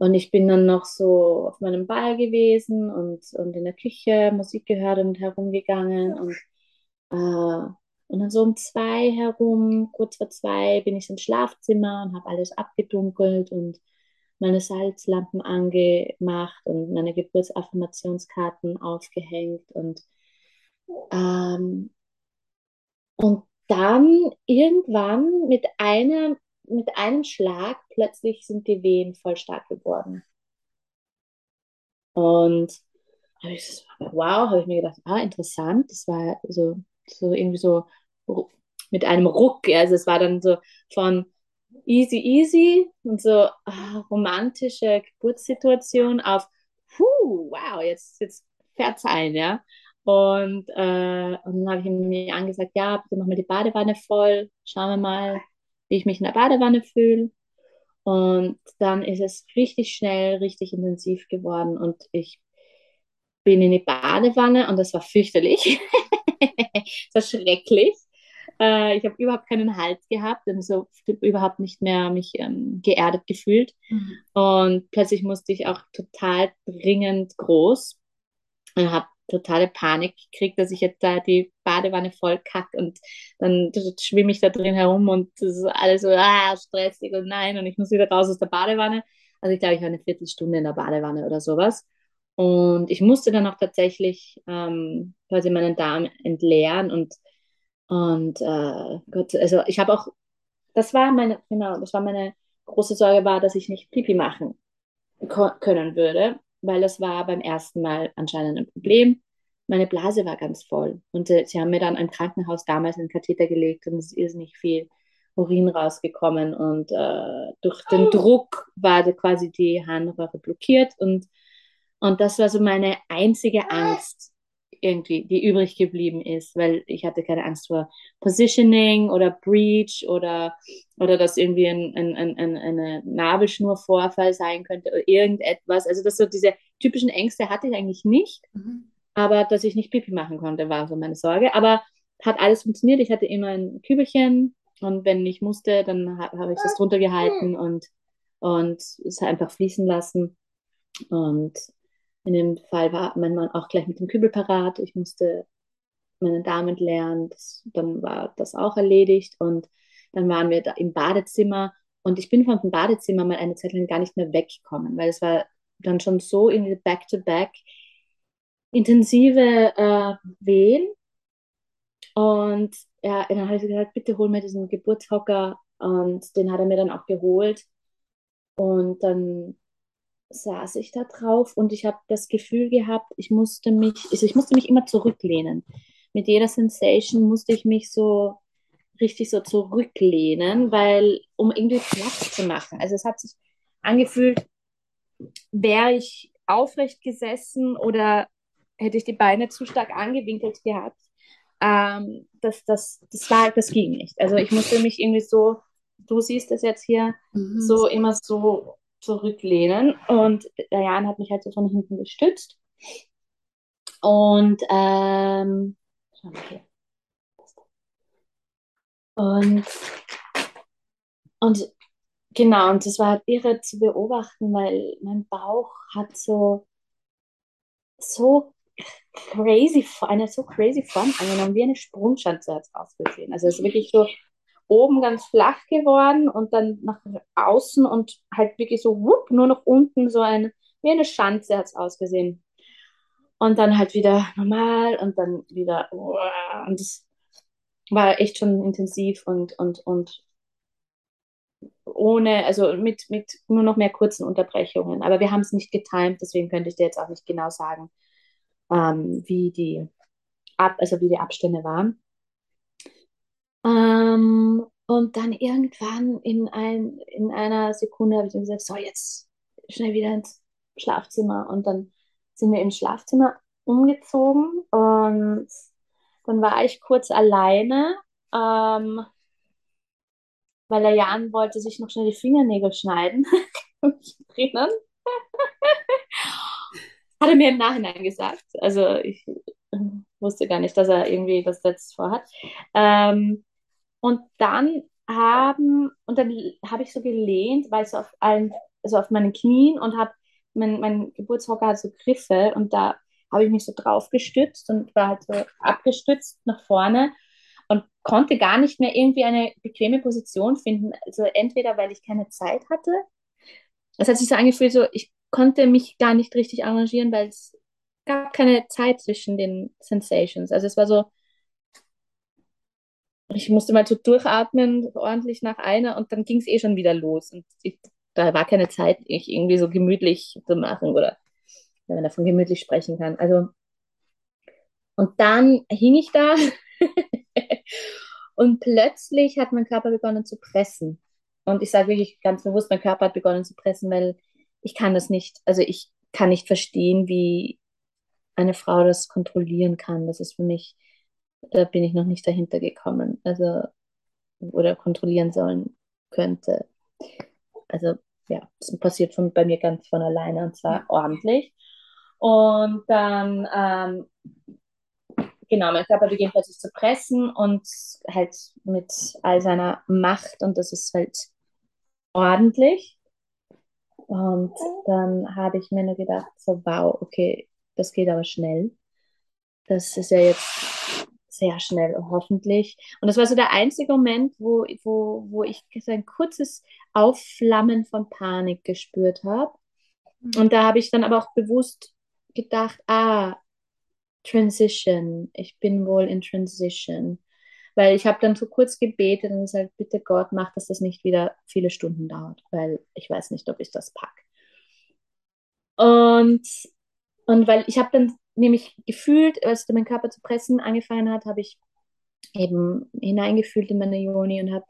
und ich bin dann noch so auf meinem Ball gewesen und, und in der Küche Musik gehört und herumgegangen. Und, äh, und dann so um zwei herum, kurz vor zwei, bin ich ins Schlafzimmer und habe alles abgedunkelt und meine Salzlampen angemacht und meine Geburtsaffirmationskarten aufgehängt. Und, ähm, und dann irgendwann mit einer mit einem Schlag plötzlich sind die Wehen voll stark geworden. Und wow, habe ich mir gedacht, ah, interessant. Das war so, so irgendwie so mit einem Ruck. Also es war dann so von easy, easy und so ah, romantische Geburtssituation auf, puh, wow, jetzt, jetzt fährt es ein, ja. Und, äh, und dann habe ich mir angesagt, ja, bitte mach mal die Badewanne voll, schauen wir mal, wie ich mich in der Badewanne fühle. Und dann ist es richtig schnell, richtig intensiv geworden und ich bin in die Badewanne und das war fürchterlich. das war schrecklich. Äh, ich habe überhaupt keinen Halt gehabt und so überhaupt nicht mehr mich ähm, geerdet gefühlt. Mhm. Und plötzlich musste ich auch total dringend groß und habe totale Panik gekriegt, dass ich jetzt da die Badewanne voll kacke und dann schwimme ich da drin herum und das ist alles so ah, stressig und nein und ich muss wieder raus aus der Badewanne. Also ich glaube, ich war eine Viertelstunde in der Badewanne oder sowas. Und ich musste dann auch tatsächlich ähm, quasi meinen Darm entleeren und, und äh, Gott, also ich habe auch, das war meine, genau, das war meine große Sorge war, dass ich nicht Pipi machen können würde weil das war beim ersten Mal anscheinend ein Problem. Meine Blase war ganz voll und äh, sie haben mir dann im Krankenhaus damals einen Katheter gelegt und es ist nicht viel Urin rausgekommen und äh, durch den Druck war quasi die Harnröhre blockiert und, und das war so meine einzige Angst, irgendwie, die übrig geblieben ist, weil ich hatte keine Angst vor Positioning oder Breach oder, oder dass irgendwie ein, ein, ein, ein eine Nabelschnurvorfall sein könnte oder irgendetwas. Also das so diese typischen Ängste hatte ich eigentlich nicht, mhm. aber dass ich nicht Pipi machen konnte, war so meine Sorge. Aber hat alles funktioniert. Ich hatte immer ein Kübelchen und wenn ich musste, dann habe hab ich das drunter gehalten und, und es einfach fließen lassen. Und in dem Fall war mein Mann auch gleich mit dem Kübel parat. Ich musste meine Damen lernen. Das, dann war das auch erledigt. Und dann waren wir da im Badezimmer. Und ich bin von dem Badezimmer mal eine Zeit lang gar nicht mehr weggekommen, weil es war dann schon so in Back-to-Back intensive äh, Wehen. Und ja, dann habe ich gesagt, bitte hol mir diesen Geburtshocker. Und den hat er mir dann auch geholt. Und dann saß ich da drauf und ich habe das Gefühl gehabt, ich musste mich, also ich musste mich immer zurücklehnen. Mit jeder Sensation musste ich mich so richtig so zurücklehnen, weil um irgendwie Platz zu machen. Also es hat sich angefühlt, wäre ich aufrecht gesessen oder hätte ich die Beine zu stark angewinkelt gehabt. Ähm, das, das, das, war, das ging nicht. Also ich musste mich irgendwie so, du siehst es jetzt hier, mhm. so immer so zurücklehnen. Und der Jan hat mich halt so von hinten gestützt. Und ähm. Und, und genau, und das war halt irre zu beobachten, weil mein Bauch hat so, so crazy, eine so crazy Form angenommen, wie eine Sprungschanze hat es ausgesehen. Also es ist wirklich so oben ganz flach geworden und dann nach außen und halt wirklich so whoop, nur noch unten so ein, wie eine Schanze hat es ausgesehen. Und dann halt wieder normal und dann wieder, und das war echt schon intensiv und, und, und ohne, also mit, mit nur noch mehr kurzen Unterbrechungen. Aber wir haben es nicht getimt, deswegen könnte ich dir jetzt auch nicht genau sagen, ähm, wie die Ab, also wie die Abstände waren. Ähm, und dann irgendwann in, ein, in einer Sekunde habe ich ihm gesagt, so jetzt schnell wieder ins Schlafzimmer. Und dann sind wir ins Schlafzimmer umgezogen und dann war ich kurz alleine, ähm, weil der Jan wollte sich noch schnell die Fingernägel schneiden. drinnen. Hat er mir im Nachhinein gesagt. Also ich wusste gar nicht, dass er irgendwie das jetzt vorhat. Ähm, und dann haben, und dann habe ich so gelehnt, weil so auf allen, also auf meinen Knien und habe, mein, mein Geburtshocker hat so Griffe und da habe ich mich so drauf gestützt und war halt so abgestützt nach vorne und konnte gar nicht mehr irgendwie eine bequeme Position finden. Also entweder, weil ich keine Zeit hatte. Es hat sich so angefühlt, so ich konnte mich gar nicht richtig arrangieren, weil es gab keine Zeit zwischen den Sensations. Also es war so, ich musste mal so durchatmen, ordentlich nach einer und dann ging es eh schon wieder los. Und ich, da war keine Zeit, mich irgendwie so gemütlich zu machen oder wenn man davon gemütlich sprechen kann. Also, und dann hing ich da und plötzlich hat mein Körper begonnen zu pressen. Und ich sage wirklich ganz bewusst, mein Körper hat begonnen zu pressen, weil ich kann das nicht, also ich kann nicht verstehen, wie eine Frau das kontrollieren kann. Das ist für mich da bin ich noch nicht dahinter gekommen. Also, oder kontrollieren sollen könnte. Also, ja, das passiert von, bei mir ganz von alleine und zwar ordentlich. Und dann, ähm, genau, mein Körper beginnt plötzlich zu pressen und halt mit all seiner Macht und das ist halt ordentlich. Und dann habe ich mir nur gedacht, so wow, okay, das geht aber schnell. Das ist ja jetzt sehr schnell, hoffentlich. Und das war so der einzige Moment, wo, wo, wo ich so ein kurzes Aufflammen von Panik gespürt habe. Mhm. Und da habe ich dann aber auch bewusst gedacht, ah, Transition, ich bin wohl in Transition. Weil ich habe dann so kurz gebetet und gesagt, bitte Gott, mach, dass das nicht wieder viele Stunden dauert, weil ich weiß nicht, ob ich das packe. Und, und weil ich habe dann nämlich gefühlt, als mein Körper zu pressen angefangen hat, habe ich eben hineingefühlt in meine Joni und habe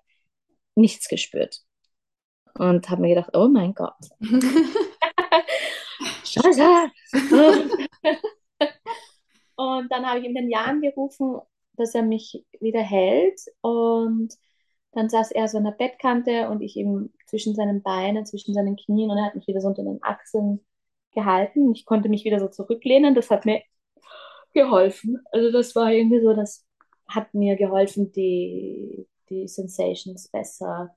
nichts gespürt. Und habe mir gedacht, oh mein Gott. Scheiße! und dann habe ich ihm den Jan gerufen, dass er mich wieder hält. Und dann saß er so an der Bettkante und ich eben zwischen seinen Beinen, zwischen seinen Knien und er hat mich wieder so unter den Achseln gehalten. Ich konnte mich wieder so zurücklehnen. Das hat mir geholfen. Also das war irgendwie so, das hat mir geholfen, die, die Sensations besser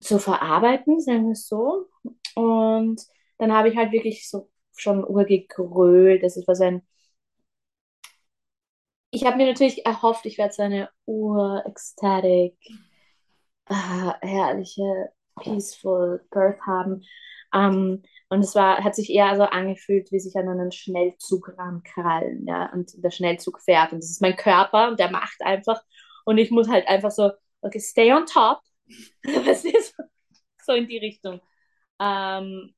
zu verarbeiten, sagen wir es so. Und dann habe ich halt wirklich so schon urgegrölt. Das ist was ein. Ich habe mir natürlich erhofft, ich werde so eine ur-ecstatic, äh, herrliche, peaceful Birth haben. Um, und es war, hat sich eher so angefühlt, wie sich an einen Schnellzug rankrallen, ja, und der Schnellzug fährt. Und das ist mein Körper und der macht einfach. Und ich muss halt einfach so, okay, stay on top. Was ist so in die Richtung. Ähm,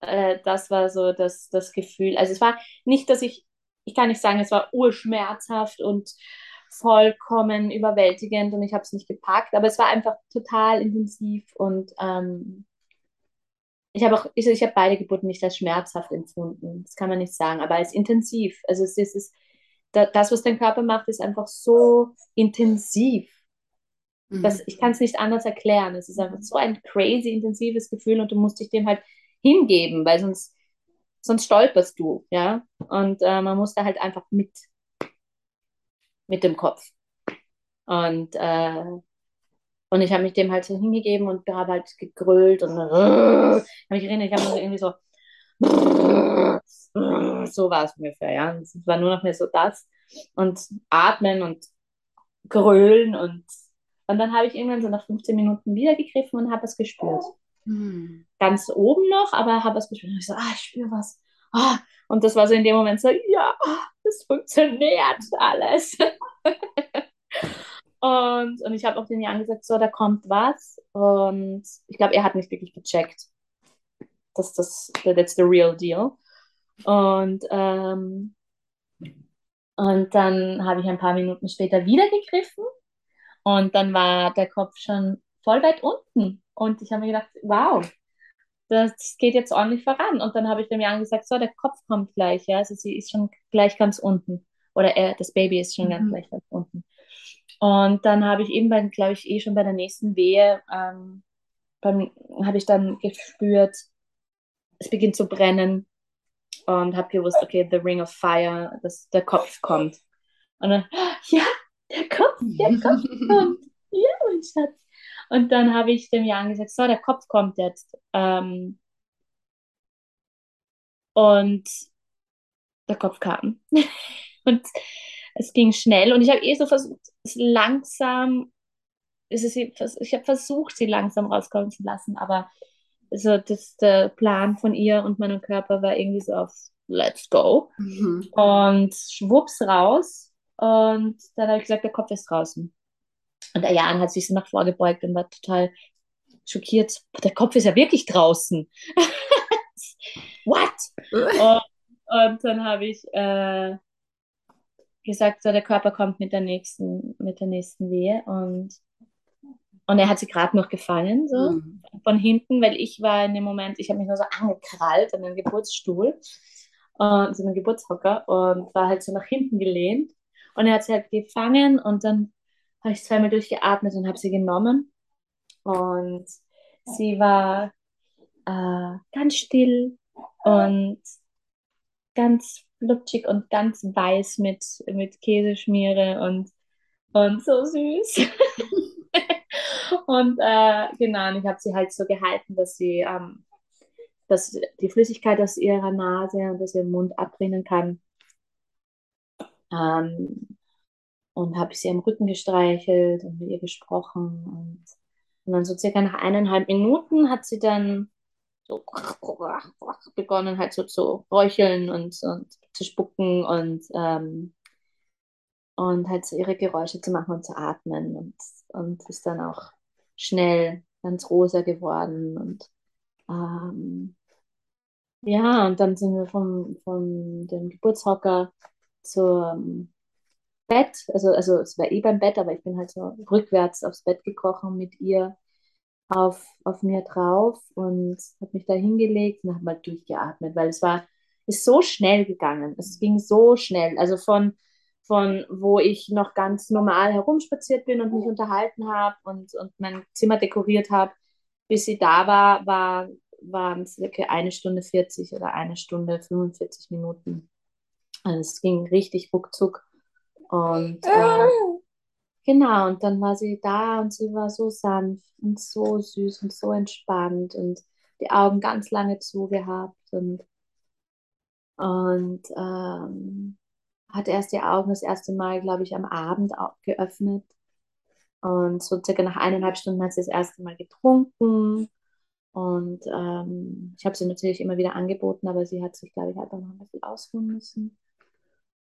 äh, das war so das, das Gefühl. Also es war nicht, dass ich, ich kann nicht sagen, es war urschmerzhaft und vollkommen überwältigend und ich habe es nicht gepackt, aber es war einfach total intensiv und ähm, ich habe auch, ich, ich habe beide Geburten nicht als schmerzhaft empfunden. Das kann man nicht sagen, aber als intensiv. Also es ist, es ist das, was dein Körper macht, ist einfach so intensiv. Mhm. ich kann es nicht anders erklären. Es ist einfach so ein crazy intensives Gefühl und du musst dich dem halt hingeben, weil sonst, sonst stolperst du, ja. Und äh, man muss da halt einfach mit, mit dem Kopf. Und, äh, und ich habe mich dem halt so hingegeben und habe halt gegrölt und äh, habe mich erinnert, ich habe irgendwie so so war es ungefähr, ja. Es war nur noch mehr so das und atmen und grölen und und dann habe ich irgendwann so nach 15 Minuten wieder gegriffen und habe es gespürt. Mhm. Ganz oben noch, aber habe es gespürt. Und ich so, ah, ich spüre was. Ah. Und das war so in dem Moment so, ja, das funktioniert alles. und, und ich habe auch den Jan gesagt, so, da kommt was. Und ich glaube, er hat nicht wirklich gecheckt. dass das, that's the real deal. Und, ähm, und dann habe ich ein paar Minuten später wieder gegriffen und dann war der Kopf schon voll weit unten. Und ich habe mir gedacht, wow, das geht jetzt ordentlich voran. Und dann habe ich dem Jan gesagt, so, der Kopf kommt gleich, ja. Also sie ist schon gleich ganz unten. Oder er, das Baby ist schon mhm. ganz gleich ganz unten. Und dann habe ich eben, glaube ich, eh schon bei der nächsten Wehe, ähm, habe ich dann gespürt, es beginnt zu brennen und habe gewusst, okay, the ring of fire, dass der Kopf kommt. Und dann, ja, der Kopf, der Kopf kommt. Ja, mein Schatz. Und dann habe ich dem Jan gesagt, so, der Kopf kommt jetzt. Ähm, und der Kopf kam. und es ging schnell. Und ich habe eh so versucht, es langsam, es ist, ich habe versucht, sie langsam rauskommen zu lassen, aber so das, der Plan von ihr und meinem Körper war irgendwie so auf Let's go. Mhm. Und schwupps raus. Und dann habe ich gesagt, der Kopf ist draußen. Und der Jan hat sich so nach vorgebeugt und war total schockiert. Der Kopf ist ja wirklich draußen. What? und, und, dann habe ich äh, gesagt, so, der Körper kommt mit der nächsten, mit der nächsten Wehe und und er hat sie gerade noch gefangen, so mhm. von hinten, weil ich war in dem Moment, ich habe mich nur so angekrallt an den Geburtsstuhl und so einen Geburtshocker und war halt so nach hinten gelehnt. Und er hat sie halt gefangen und dann habe ich zweimal durchgeatmet und habe sie genommen. Und sie war äh, ganz still und ganz flutschig und ganz weiß mit, mit Käseschmiere und, und so süß. und äh, genau, und ich habe sie halt so gehalten, dass sie ähm, dass die Flüssigkeit aus ihrer Nase und aus ihrem Mund abbrennen kann. Ähm, und habe sie am Rücken gestreichelt und mit ihr gesprochen. Und, und dann so circa nach eineinhalb Minuten hat sie dann so begonnen halt so zu räucheln und, und zu spucken und, ähm, und halt so ihre Geräusche zu machen und zu atmen und, und ist dann auch schnell ganz rosa geworden und ähm, ja, und dann sind wir vom, vom dem Geburtshocker zum Bett, also, also es war eh beim Bett, aber ich bin halt so rückwärts aufs Bett gekrochen mit ihr auf, auf mir drauf und habe mich da hingelegt und habe mal durchgeatmet, weil es war, ist so schnell gegangen. Es ging so schnell. Also von, von wo ich noch ganz normal herumspaziert bin und mich unterhalten habe und, und mein Zimmer dekoriert habe, bis sie da war, war waren es circa eine Stunde 40 oder eine Stunde 45 Minuten. Also es ging richtig ruckzuck. Und äh, genau, und dann war sie da und sie war so sanft und so süß und so entspannt. Und die Augen ganz lange zugehabt und, und ähm, hat erst die Augen das erste Mal, glaube ich, am Abend geöffnet. Und so circa nach eineinhalb Stunden hat sie das erste Mal getrunken. Und ähm, ich habe sie natürlich immer wieder angeboten, aber sie hat sich, glaube ich, einfach noch ein bisschen ausruhen müssen.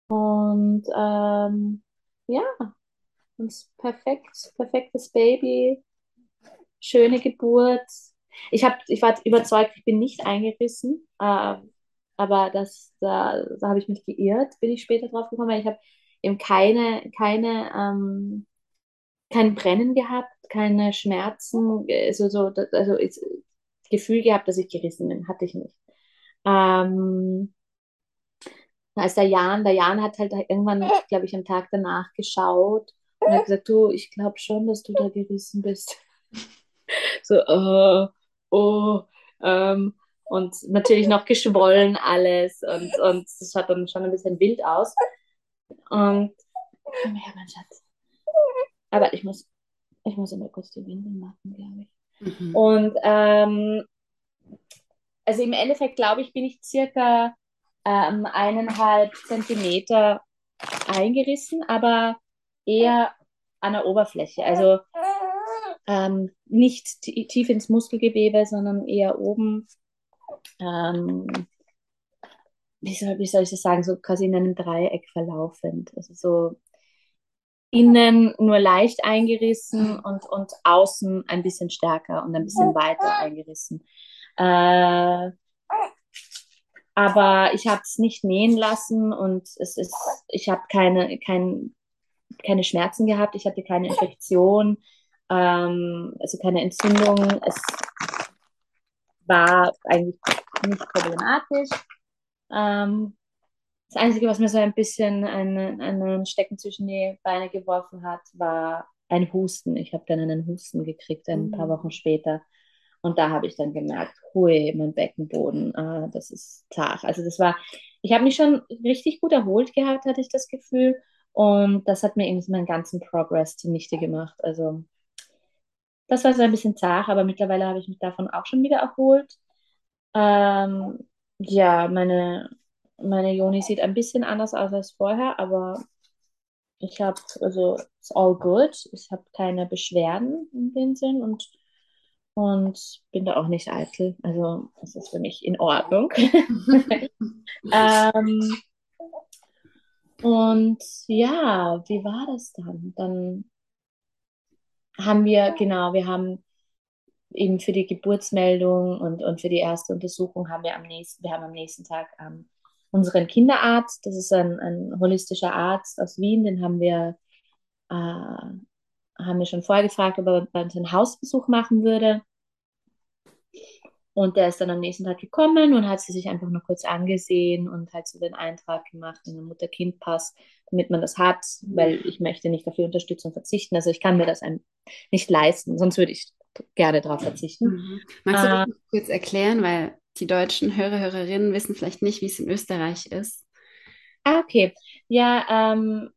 Und ähm, ja, und perfekt, perfektes Baby, schöne Geburt. Ich, hab, ich war überzeugt, ich bin nicht eingerissen, äh, aber das, da, da habe ich mich geirrt, bin ich später drauf gekommen, weil ich habe eben keine, keine, ähm, kein Brennen gehabt, keine Schmerzen, also, so, also das Gefühl gehabt, dass ich gerissen bin, hatte ich nicht. Ähm, als der Jan, der Jan hat halt irgendwann, glaube ich, am Tag danach geschaut und hat gesagt, du, ich glaube schon, dass du da gerissen bist. so, oh, oh, ähm, und natürlich noch geschwollen alles und, und das schaut dann schon ein bisschen wild aus. Und komm her, mein Schatz. Aber ich muss, ich muss immer kurz die Windeln machen, glaube ich. Mhm. Und ähm, also im Endeffekt, glaube ich, bin ich circa ähm, eineinhalb Zentimeter eingerissen, aber eher an der Oberfläche. Also ähm, nicht tief ins Muskelgewebe, sondern eher oben. Ähm, wie, soll, wie soll ich das sagen? So quasi in einem Dreieck verlaufend. Also so innen nur leicht eingerissen und, und außen ein bisschen stärker und ein bisschen weiter eingerissen. Äh, aber ich habe es nicht nähen lassen und es ist, ich habe keine, kein, keine Schmerzen gehabt, ich hatte keine Infektion, ähm, also keine Entzündung. Es war eigentlich nicht problematisch. Ähm, das Einzige, was mir so ein bisschen einen, einen Stecken zwischen die Beine geworfen hat, war ein Husten. Ich habe dann einen Husten gekriegt ein paar mhm. Wochen später. Und da habe ich dann gemerkt, hui, mein Beckenboden, ah, das ist zart. Also das war, ich habe mich schon richtig gut erholt gehabt, hatte ich das Gefühl. Und das hat mir irgendwie meinen ganzen Progress zunichte gemacht. Also das war so ein bisschen zart, aber mittlerweile habe ich mich davon auch schon wieder erholt. Ähm, ja, meine, meine Joni sieht ein bisschen anders aus als vorher, aber ich habe, also, it's all good. Ich habe keine Beschwerden in dem Sinn und und bin da auch nicht eitel. Also das ist für mich in Ordnung. ähm, und ja, wie war das dann? Dann haben wir, genau, wir haben eben für die Geburtsmeldung und, und für die erste Untersuchung haben wir am nächsten, wir haben am nächsten Tag ähm, unseren Kinderarzt, das ist ein, ein holistischer Arzt aus Wien, den haben wir, äh, haben wir schon vorher gefragt, ob er bei uns einen Hausbesuch machen würde. Und der ist dann am nächsten Tag gekommen und hat sie sich einfach nur kurz angesehen und halt so den Eintrag gemacht in den Mutter-Kind-Pass, damit man das hat, weil ich möchte nicht auf die Unterstützung verzichten. Also ich kann mir das nicht leisten, sonst würde ich gerne darauf verzichten. Mhm. Magst du das äh, kurz erklären, weil die deutschen Hörer, Hörerinnen wissen vielleicht nicht, wie es in Österreich ist. Ah, okay. Ja, ähm,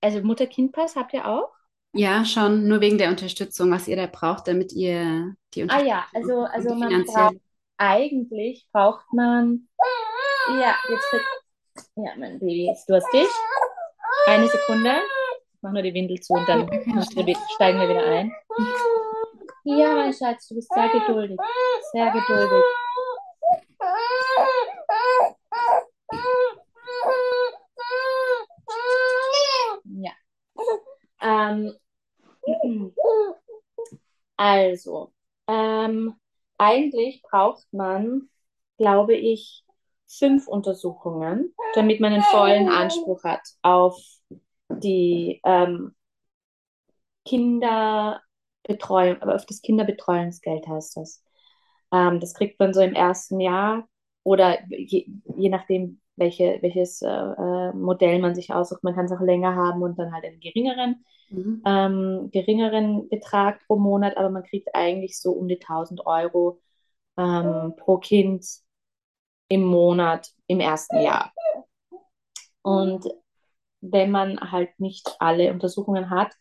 also Mutter-Kind-Pass habt ihr auch? Ja, schon, nur wegen der Unterstützung, was ihr da braucht, damit ihr die Unterstützung. Ah ja, also, also man braucht, eigentlich braucht man, ja, jetzt kriegt, ja, mein Baby ist durstig. Eine Sekunde, ich mache nur die Windel zu und dann steigen wir wieder ein. Ja, mein Schatz, du bist sehr geduldig, sehr geduldig. Ja. Ähm, also, ähm, eigentlich braucht man, glaube ich, fünf Untersuchungen, damit man einen vollen Anspruch hat auf die ähm, Kinderbetreuung, aber auf das Kinderbetreuungsgeld heißt das. Ähm, das kriegt man so im ersten Jahr oder je, je nachdem, welche, welches äh, äh Modell man sich aussucht. Man kann es auch länger haben und dann halt einen geringeren mhm. ähm, geringeren Betrag pro Monat, aber man kriegt eigentlich so um die 1000 Euro ähm, pro Kind im Monat im ersten Jahr. Und wenn man halt nicht alle Untersuchungen hat,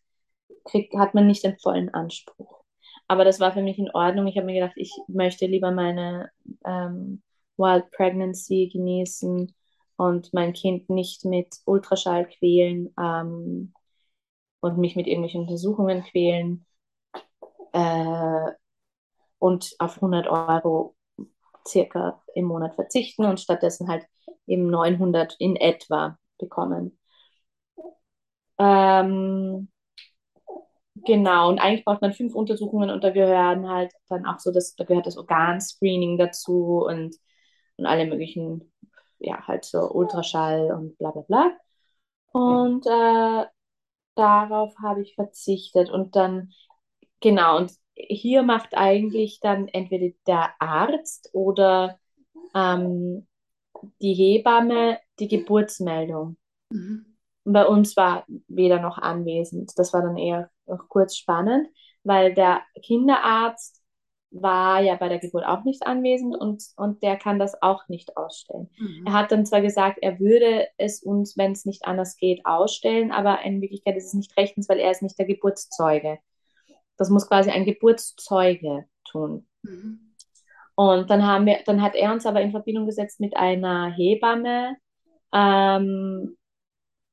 kriegt, hat man nicht den vollen Anspruch. Aber das war für mich in Ordnung. Ich habe mir gedacht, ich möchte lieber meine ähm, Wild Pregnancy genießen und mein Kind nicht mit Ultraschall quälen ähm, und mich mit irgendwelchen Untersuchungen quälen äh, und auf 100 Euro circa im Monat verzichten und stattdessen halt eben 900 in etwa bekommen. Ähm, genau, und eigentlich braucht man fünf Untersuchungen und da gehören halt dann auch so, das, da gehört das Organscreening dazu und, und alle möglichen, ja, halt so Ultraschall und bla bla bla. Und äh, darauf habe ich verzichtet und dann, genau, und hier macht eigentlich dann entweder der Arzt oder ähm, die Hebamme die Geburtsmeldung. Mhm. Bei uns war weder noch anwesend. Das war dann eher noch kurz spannend, weil der Kinderarzt war ja bei der Geburt auch nicht anwesend und, und der kann das auch nicht ausstellen. Mhm. Er hat dann zwar gesagt, er würde es uns, wenn es nicht anders geht, ausstellen, aber in Wirklichkeit ist es nicht rechtens, weil er ist nicht der Geburtszeuge. Das muss quasi ein Geburtszeuge tun. Mhm. Und dann haben wir, dann hat er uns aber in Verbindung gesetzt mit einer Hebamme, ähm,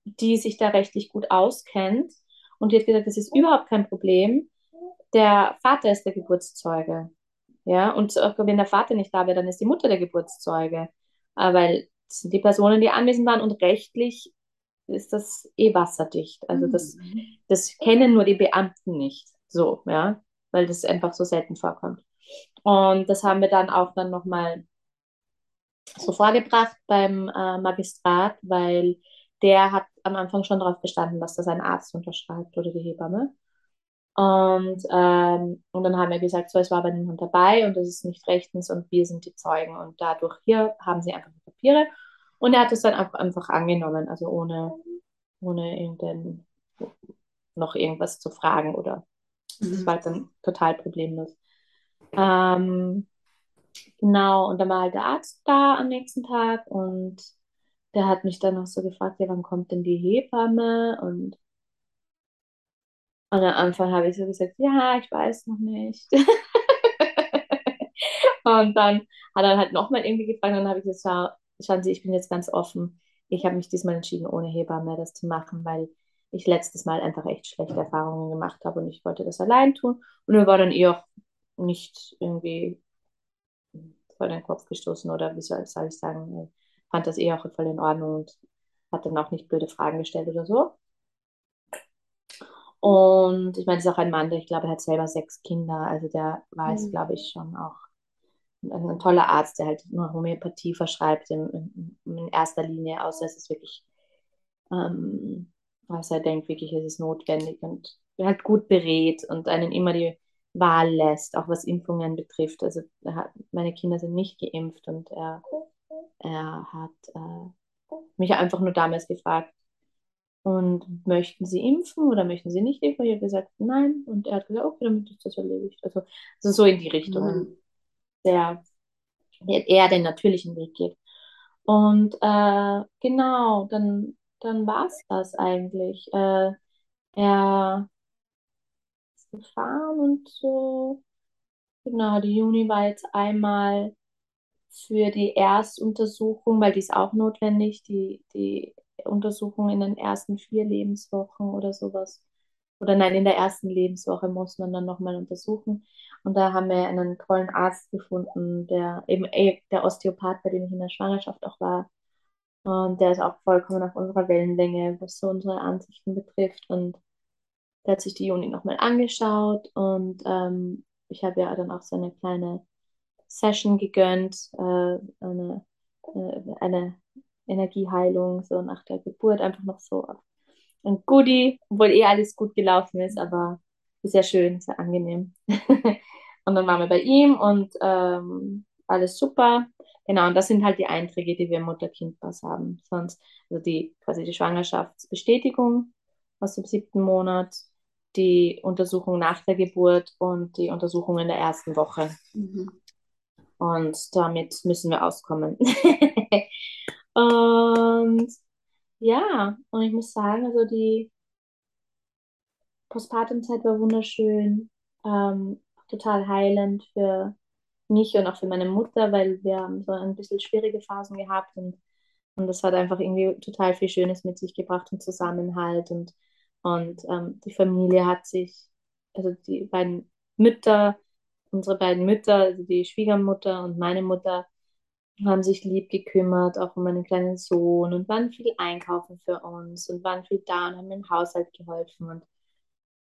die sich da rechtlich gut auskennt. Und die hat gesagt, das ist überhaupt kein Problem. Der Vater ist der Geburtszeuge. Ja, und wenn der Vater nicht da wäre, dann ist die Mutter der Geburtszeuge. Äh, weil das sind die Personen, die anwesend waren und rechtlich ist das eh wasserdicht. Also das, mhm. das kennen nur die Beamten nicht. So, ja, weil das einfach so selten vorkommt. Und das haben wir dann auch dann nochmal so vorgebracht beim äh, Magistrat, weil der hat am Anfang schon darauf bestanden, dass das ein Arzt unterschreibt oder die Hebamme. Und, ähm, und dann haben wir gesagt, so, es war aber niemand dabei und das ist nicht rechtens und wir sind die Zeugen. Und dadurch hier haben sie einfach die Papiere. Und er hat es dann einfach, einfach angenommen, also ohne, ohne irgendein, noch irgendwas zu fragen oder mhm. das war dann total problemlos. Ähm, genau, und dann war halt der Arzt da am nächsten Tag und der hat mich dann noch so gefragt, ja, wann kommt denn die Hebamme? Und, und am Anfang habe ich so gesagt, ja, ich weiß noch nicht. und dann hat er halt nochmal irgendwie gefragt und dann habe ich gesagt, schauen Sie, ich bin jetzt ganz offen. Ich habe mich diesmal entschieden, ohne Hebamme das zu machen, weil ich letztes Mal einfach echt schlechte Erfahrungen gemacht habe und ich wollte das allein tun. Und mir war dann eh auch nicht irgendwie vor den Kopf gestoßen oder wie soll, soll ich sagen, fand das eh auch voll in Ordnung und hat dann auch nicht blöde Fragen gestellt oder so. Und ich meine, es ist auch ein Mann, der ich glaube, er hat selber sechs Kinder, also der weiß, mhm. glaube ich, schon auch ein, ein, toller Arzt, der halt nur Homöopathie verschreibt in, in, in erster Linie, außer es ist wirklich, ähm, was er denkt, wirklich ist es notwendig und halt gut berät und einen immer die Wahl lässt, auch was Impfungen betrifft. Also hat, meine Kinder sind nicht geimpft und er, er hat äh, mich einfach nur damals gefragt, und möchten Sie impfen oder möchten Sie nicht impfen? Ich habe gesagt, nein. Und er hat gesagt, okay, damit ist das erledigt. Also, also so in die Richtung, der, der eher den natürlichen Weg geht. Und äh, genau, dann, dann war es das eigentlich. Äh, er gefahren und so. Genau, die Juni war jetzt einmal für die Erstuntersuchung, weil die ist auch notwendig, die, die Untersuchung in den ersten vier Lebenswochen oder sowas. Oder nein, in der ersten Lebenswoche muss man dann nochmal untersuchen. Und da haben wir einen tollen Arzt gefunden, der eben eh, der Osteopath, bei dem ich in der Schwangerschaft auch war. Und der ist auch vollkommen auf unserer Wellenlänge, was so unsere Ansichten betrifft. Und der hat sich die Juni nochmal angeschaut und ähm, ich habe ja dann auch so eine kleine Session gegönnt, äh, eine, äh, eine Energieheilung so nach der Geburt, einfach noch so ein Goodie, obwohl eh alles gut gelaufen ist, aber sehr schön, sehr angenehm. und dann waren wir bei ihm und ähm, alles super. Genau, und das sind halt die Einträge, die wir im Mutter-Kind-Pass haben. Sonst, also die quasi die Schwangerschaftsbestätigung aus dem siebten Monat, die Untersuchung nach der Geburt und die Untersuchung in der ersten Woche. Mhm. Und damit müssen wir auskommen. und ja, und ich muss sagen, also die Postpartumzeit war wunderschön. Ähm, total heilend für mich und auch für meine Mutter, weil wir haben so ein bisschen schwierige Phasen gehabt und, und das hat einfach irgendwie total viel Schönes mit sich gebracht und Zusammenhalt und, und ähm, die Familie hat sich, also die beiden Mütter, unsere beiden Mütter, also die Schwiegermutter und meine Mutter, haben sich lieb gekümmert, auch um meinen kleinen Sohn und waren viel einkaufen für uns und waren viel da und haben im Haushalt geholfen und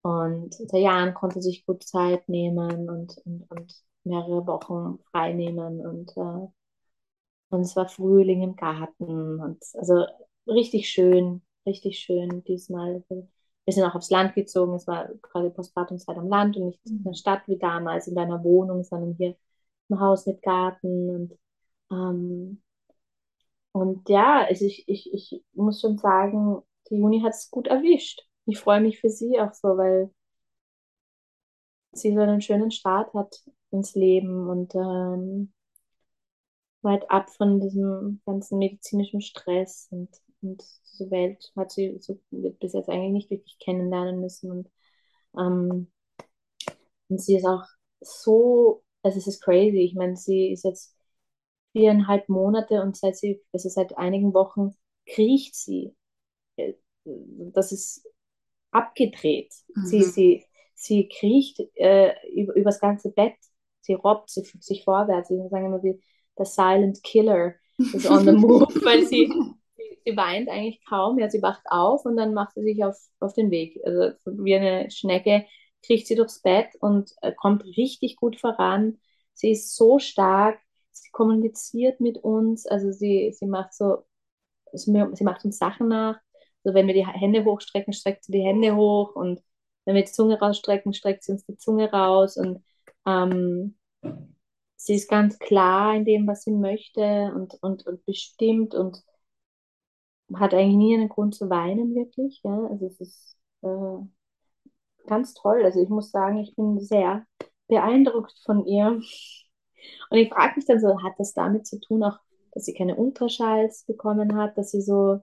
und der Jan konnte sich gut Zeit nehmen und, und, und mehrere Wochen frei nehmen. Und, äh, und es war Frühling im Garten. Und also richtig schön, richtig schön diesmal. Wir sind auch aufs Land gezogen. Es war gerade Postpartumzeit am Land und nicht in der Stadt wie damals in deiner Wohnung, sondern hier im Haus mit Garten. Und, ähm, und ja, also ich, ich, ich muss schon sagen, die Juni hat es gut erwischt ich freue mich für sie auch so, weil sie so einen schönen Start hat ins Leben und ähm, weit ab von diesem ganzen medizinischen Stress und, und diese Welt hat sie so bis jetzt eigentlich nicht wirklich kennenlernen müssen. Und, ähm, und sie ist auch so, also es ist crazy. Ich meine, sie ist jetzt viereinhalb Monate und seit sie, also seit einigen Wochen kriecht sie. Äh, das ist abgedreht. Mhm. Sie, sie, sie kriecht äh, über, übers ganze Bett, sie robbt sie, sich vorwärts. Sie sagen immer wie der Silent Killer ist on the move, weil sie, sie, sie, weint eigentlich kaum. Ja, sie wacht auf und dann macht sie sich auf, auf den Weg. Also wie eine Schnecke kriecht sie durchs Bett und äh, kommt richtig gut voran. Sie ist so stark, sie kommuniziert mit uns, also sie, sie macht so, sie macht uns Sachen nach also wenn wir die Hände hochstrecken, streckt sie die Hände hoch und wenn wir die Zunge rausstrecken, streckt sie uns die Zunge raus und ähm, sie ist ganz klar in dem, was sie möchte und, und, und bestimmt und hat eigentlich nie einen Grund zu weinen, wirklich. Ja? Also es ist äh, ganz toll. Also ich muss sagen, ich bin sehr beeindruckt von ihr. Und ich frage mich dann so, hat das damit zu tun, auch, dass sie keine Ultraschalls bekommen hat, dass sie so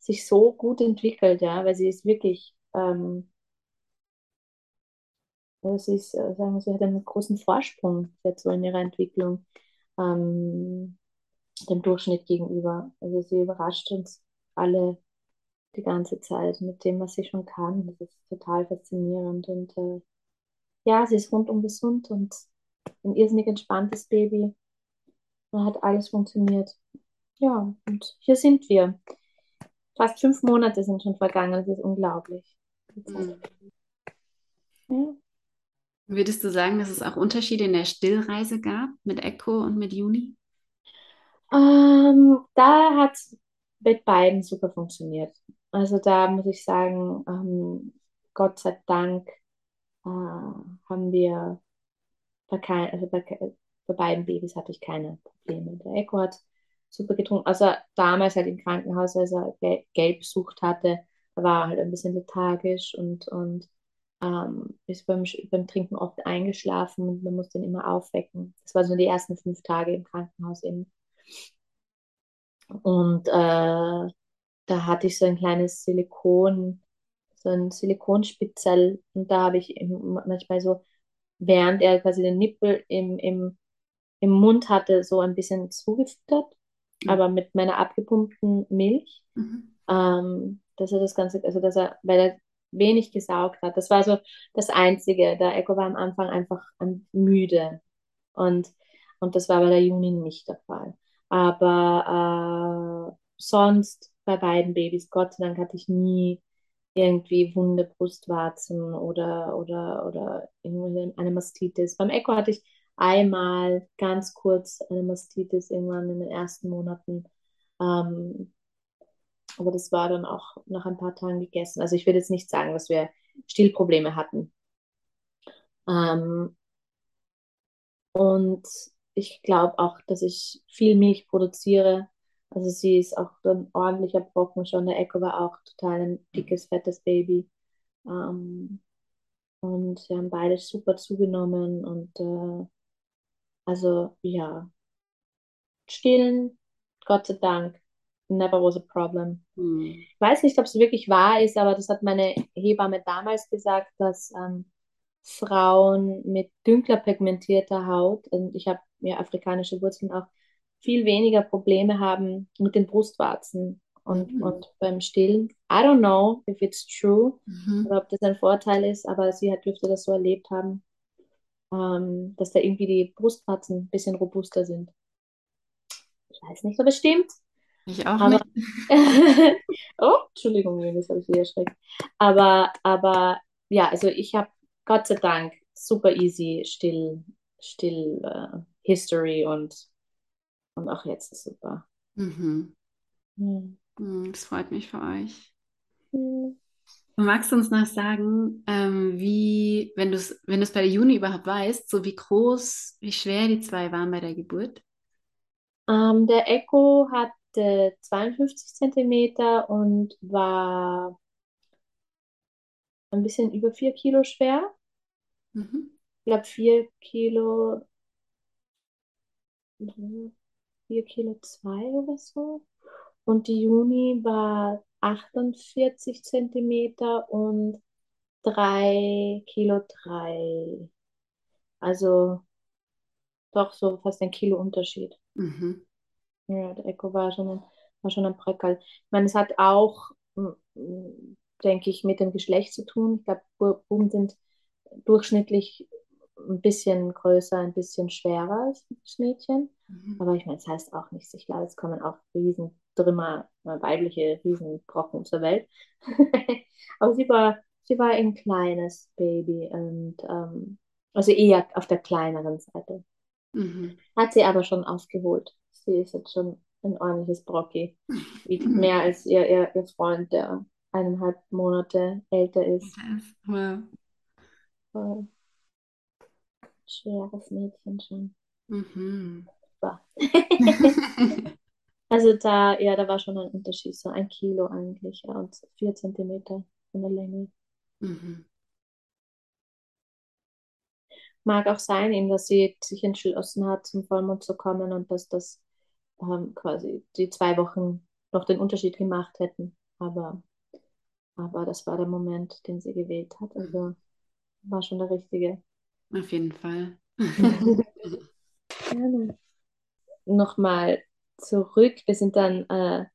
sich so gut entwickelt, ja, weil sie ist wirklich, ähm, sie ist, äh, sagen wir, sie hat einen großen Vorsprung jetzt so in ihrer Entwicklung ähm, dem Durchschnitt gegenüber. Also sie überrascht uns alle die ganze Zeit mit dem, was sie schon kann. Das ist total faszinierend und äh, ja, sie ist rundum gesund und ein irrsinnig entspanntes Baby. Da hat alles funktioniert. Ja, und hier sind wir fast fünf Monate sind schon vergangen. Das ist unglaublich. Mhm. Ja. Würdest du sagen, dass es auch Unterschiede in der Stillreise gab mit Echo und mit Juni? Ähm, da hat es mit beiden super funktioniert. Also da muss ich sagen, ähm, Gott sei Dank äh, haben wir bei, kein, also bei, bei beiden Babys hatte ich keine Probleme. Der Echo hat super getrunken. Also damals halt im Krankenhaus, als er Geld besucht hatte, war er halt ein bisschen lethargisch und, und ähm, ist beim, beim Trinken oft eingeschlafen und man musste ihn immer aufwecken. Das war so die ersten fünf Tage im Krankenhaus eben. Und äh, da hatte ich so ein kleines Silikon, so ein Silikonspitzel und da habe ich manchmal so, während er quasi den Nippel im, im, im Mund hatte, so ein bisschen zugefüttert Mhm. aber mit meiner abgepumpten Milch. Mhm. Ähm, dass er das Ganze, also dass er, weil er wenig gesaugt hat. Das war so das Einzige. Der Echo war am Anfang einfach müde. Und, und das war bei der Juni nicht der Fall. Aber äh, sonst bei beiden Babys, Gott sei Dank, hatte ich nie irgendwie wunde Brustwarzen oder, oder, oder eine Mastitis. Beim Echo hatte ich einmal ganz kurz eine Mastitis irgendwann in den ersten Monaten. Ähm, aber das war dann auch nach ein paar Tagen gegessen. Also ich würde jetzt nicht sagen, dass wir Stillprobleme hatten. Ähm, und ich glaube auch, dass ich viel Milch produziere. Also sie ist auch ein ordentlicher Brocken schon. Der Echo war auch total ein dickes, fettes Baby. Ähm, und sie haben beide super zugenommen und äh, also ja, stillen, Gott sei Dank, never was a problem. Hm. Ich weiß nicht, ob es wirklich wahr ist, aber das hat meine Hebamme damals gesagt, dass, ähm, Frauen mit dünkler pigmentierter Haut, und ich habe ja afrikanische Wurzeln auch, viel weniger Probleme haben mit den Brustwarzen und, Mhm. und beim Stillen. I don't know if it's true Mhm. oder ob das ein Vorteil ist, aber sie hat, dürfte das so erlebt haben, ähm, dass da irgendwie die Brustwarzen ein bisschen robuster sind. Ich weiß nicht, ob es stimmt, Ich auch aber nicht. oh, Entschuldigung, das habe ich wieder erschreckt. Aber, aber ja, also ich habe Gott sei Dank super easy still, still äh, History und, und auch jetzt ist super. Mhm. Hm. Mhm, Das freut mich für euch. Hm. Magst du uns noch sagen, ähm, wie, wenn du es, wenn bei der Juni überhaupt weißt, so wie groß, wie schwer die zwei waren bei der Geburt? Ähm, der Echo hatte 52 Zentimeter und war ein bisschen über 4 Kilo schwer. Mhm. Ich glaube 4 Kilo, 4 Kilo 2 oder so. Und die Juni war 48 Zentimeter und 3 Kilo 3. Also doch so fast ein Kilo Unterschied. Mhm. Ja, der Echo war schon ein, war schon ein Breckerl. Ich meine, es hat auch, denke ich, mit dem Geschlecht zu tun. Ich glaube, Bu- Buben sind durchschnittlich ein bisschen größer, ein bisschen schwerer als das Mädchen. Mhm. Aber ich meine, es heißt auch nichts. Ich glaube, es kommen auch Riesentrümmer, äh, weibliche Riesenbrocken zur Welt. Aber sie war, sie war ein kleines Baby und ähm, also eher auf der kleineren Seite. Mhm. Hat sie aber schon aufgeholt. Sie ist jetzt schon ein ordentliches Brocki. Wiegt mehr als ihr, ihr, ihr Freund, der eineinhalb Monate älter ist. Wow. Voll schweres Mädchen schon. Mhm. Also da, ja, da war schon ein Unterschied, so ein Kilo eigentlich, ja, und vier Zentimeter von der Länge. Mhm. Mag auch sein, eben, dass sie sich entschlossen hat, zum Vollmond zu kommen und dass das ähm, quasi die zwei Wochen noch den Unterschied gemacht hätten. Aber, aber das war der Moment, den sie gewählt hat. Also war schon der richtige. Auf jeden Fall. Gerne. Nochmal zurück. Wir sind dann, äh,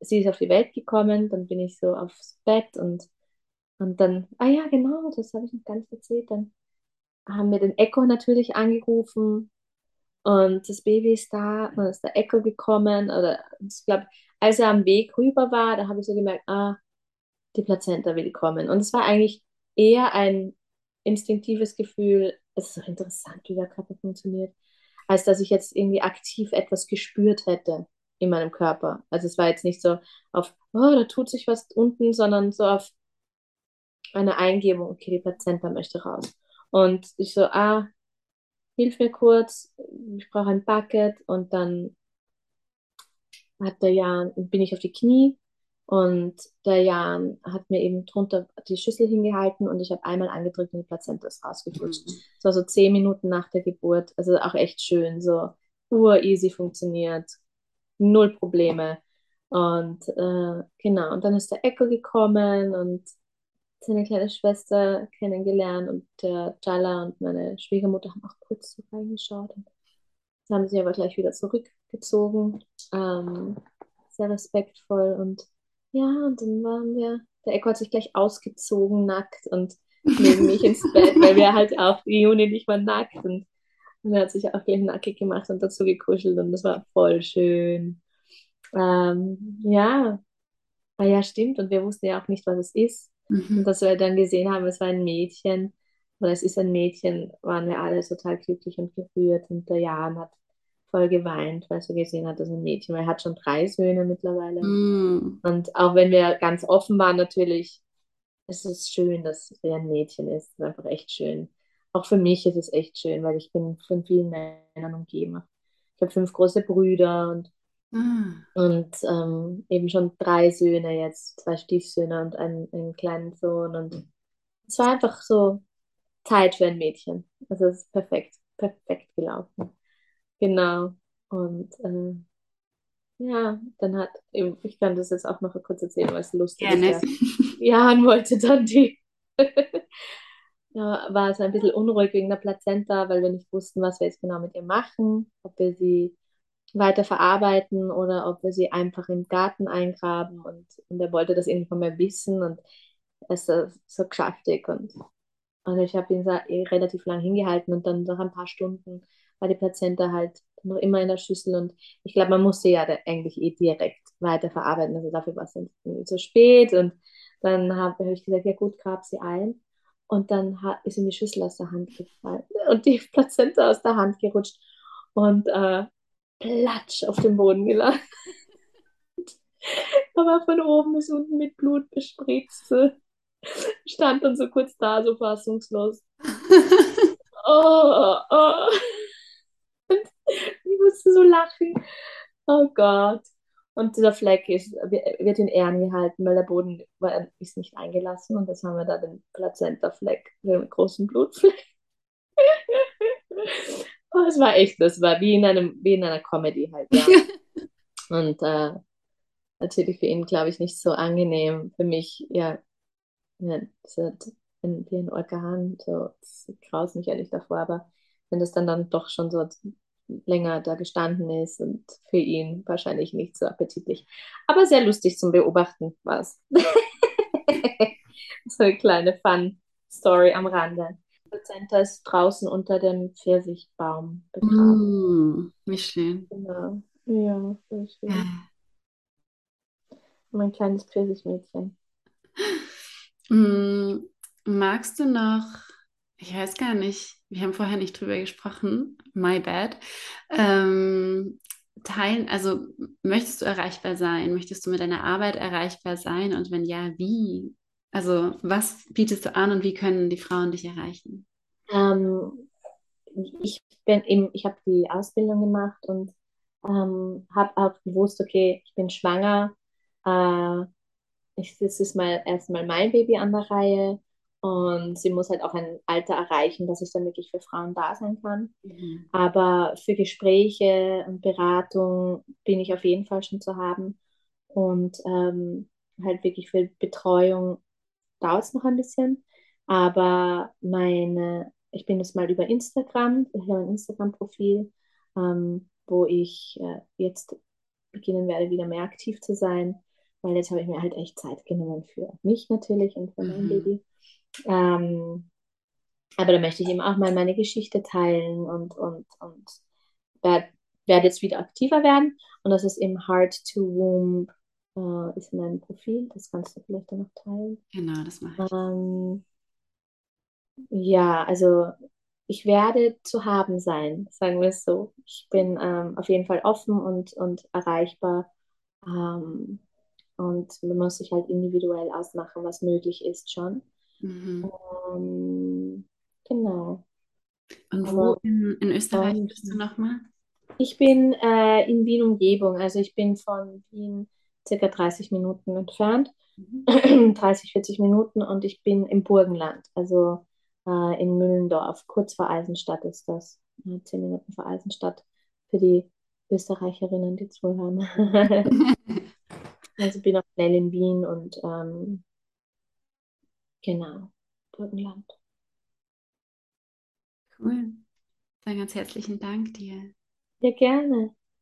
sie ist auf die Welt gekommen, dann bin ich so aufs Bett und, und dann, ah ja, genau, das habe ich noch gar nicht erzählt. Dann haben wir den Echo natürlich angerufen und das Baby ist da, dann ist der Echo gekommen oder ich glaube, als er am Weg rüber war, da habe ich so gemerkt, ah, die Plazenta will kommen. Und es war eigentlich eher ein instinktives Gefühl, es ist so interessant, wie der Körper funktioniert, als dass ich jetzt irgendwie aktiv etwas gespürt hätte in meinem Körper. Also es war jetzt nicht so auf, oh, da tut sich was unten, sondern so auf eine Eingebung, okay, die Plazenta möchte raus. Und ich so, ah, hilf mir kurz, ich brauche ein Bucket und dann hat der Jan, bin ich auf die Knie und der Jan hat mir eben drunter die Schüssel hingehalten und ich habe einmal angedrückt und die Plazenta ist rausgeflutscht. Mhm. Das war so zehn Minuten nach der Geburt, also auch echt schön, so ur-easy funktioniert, null Probleme. Und äh, genau, und dann ist der Echo gekommen und seine kleine Schwester kennengelernt und der Jalla und meine Schwiegermutter haben auch kurz so reingeschaut. Und dann haben sie aber gleich wieder zurückgezogen. Ähm, sehr respektvoll und ja, und dann waren wir, der Echo hat sich gleich ausgezogen, nackt und neben mich ins Bett, weil wir halt auch, die Juni nicht mal nackt und, und er hat sich auch gleich nackig gemacht und dazu gekuschelt und das war voll schön. Ähm, ja, ah, ja, stimmt und wir wussten ja auch nicht, was es ist. Und Mhm. dass wir dann gesehen haben, es war ein Mädchen oder es ist ein Mädchen, waren wir alle total glücklich und gerührt. Und der Jan hat voll geweint, weil so gesehen hat, dass ein Mädchen, weil er hat schon drei Söhne mittlerweile. Mhm. Und auch wenn wir ganz offen waren, natürlich, es ist schön, dass er ein Mädchen ist. Es ist einfach echt schön. Auch für mich ist es echt schön, weil ich bin von vielen Männern umgeben. Ich habe fünf große Brüder und Ah. und ähm, eben schon drei Söhne jetzt, zwei Stiefsöhne und einen, einen kleinen Sohn. Und es war einfach so Zeit für ein Mädchen. Also es ist perfekt, perfekt gelaufen. Genau. Und äh, ja, dann hat, eben- ich kann das jetzt auch noch kurz erzählen, weil es lustig ist. Ja, Jan wollte dann die, ja, war es ein bisschen unruhig wegen der Plazenta, weil wir nicht wussten, was wir jetzt genau mit ihr machen, ob wir sie weiter verarbeiten oder ob wir sie einfach im Garten eingraben und, und er wollte das irgendwie von mir wissen und es ist so geschäftig und, und ich habe ihn so eh relativ lang hingehalten und dann nach ein paar Stunden war die Plazenta halt noch immer in der Schüssel und ich glaube, man musste ja eigentlich eh direkt weiter verarbeiten, also dafür war es dann zu spät und dann habe hab ich gesagt, ja gut, grab sie ein und dann ist ihm die Schüssel aus der Hand gefallen und die Plazenta aus der Hand gerutscht und äh, platsch auf dem Boden gelandet. Aber von oben bis unten mit Blut bespritzt. Stand dann so kurz da, so fassungslos. oh, oh. Ich musste so lachen. Oh Gott. Und dieser Fleck ist, wird in Ehren gehalten, weil der Boden war, ist nicht eingelassen. Und jetzt haben wir da den Plazenta-Fleck, den großen Blutfleck. oh, es war echt, das war wie in, einem, wie in einer Comedy halt. Ja. Und äh, natürlich für ihn, glaube ich, nicht so angenehm. Für mich, ja, ja so, ein, wie ein Organ, so, das graust mich ehrlich davor, aber wenn das dann, dann doch schon so länger da gestanden ist und für ihn wahrscheinlich nicht so appetitlich. Aber sehr lustig zum Beobachten war es. so eine kleine Fun-Story am Rande. Plazenta ist draußen unter dem Pfirsichbaum begraben. Mm, wie schön. Genau. Ja, sehr schön. Mein kleines Pfirsichmädchen. Mm, magst du noch, ich weiß gar nicht, wir haben vorher nicht drüber gesprochen, my bad, ähm, teilen, also möchtest du erreichbar sein? Möchtest du mit deiner Arbeit erreichbar sein? Und wenn ja, wie? Also was bietest du an und wie können die Frauen dich erreichen? Ähm, ich bin eben, ich habe die Ausbildung gemacht und ähm, habe auch gewusst, okay, ich bin schwanger. Äh, ich, das ist mal erstmal mein Baby an der Reihe und sie muss halt auch ein Alter erreichen, dass ich dann wirklich für Frauen da sein kann. Mhm. Aber für Gespräche und Beratung bin ich auf jeden Fall schon zu haben. Und ähm, halt wirklich für Betreuung dauert es noch ein bisschen. Aber meine, ich bin jetzt mal über Instagram, ich habe ein Instagram-Profil, ähm, wo ich äh, jetzt beginnen werde, wieder mehr aktiv zu sein, weil jetzt habe ich mir halt echt Zeit genommen für mich natürlich und für mein mhm. Baby. Ähm, aber da möchte ich eben auch mal meine Geschichte teilen und, und, und werde werd jetzt wieder aktiver werden. Und das ist eben Heart to Womb, äh, ist mein Profil. Das kannst du vielleicht dann noch teilen. Genau, das mache ich. Ähm, ja, also ich werde zu haben sein, sagen wir es so. Ich bin ähm, auf jeden Fall offen und, und erreichbar. Ähm, und man muss sich halt individuell ausmachen, was möglich ist schon. Mhm. Ähm, genau. Und wo in, in Österreich und, bist du nochmal? Ich bin äh, in Wien Umgebung, also ich bin von Wien circa 30 Minuten entfernt, mhm. 30, 40 Minuten und ich bin im Burgenland, also äh, in Müllendorf, kurz vor Eisenstadt ist das, äh, 10 Minuten vor Eisenstadt für die Österreicherinnen, die zuhören. also bin auch schnell in Wien und ähm, Genau, Burgenland. Cool. Dann ganz herzlichen Dank dir. Ja, gerne.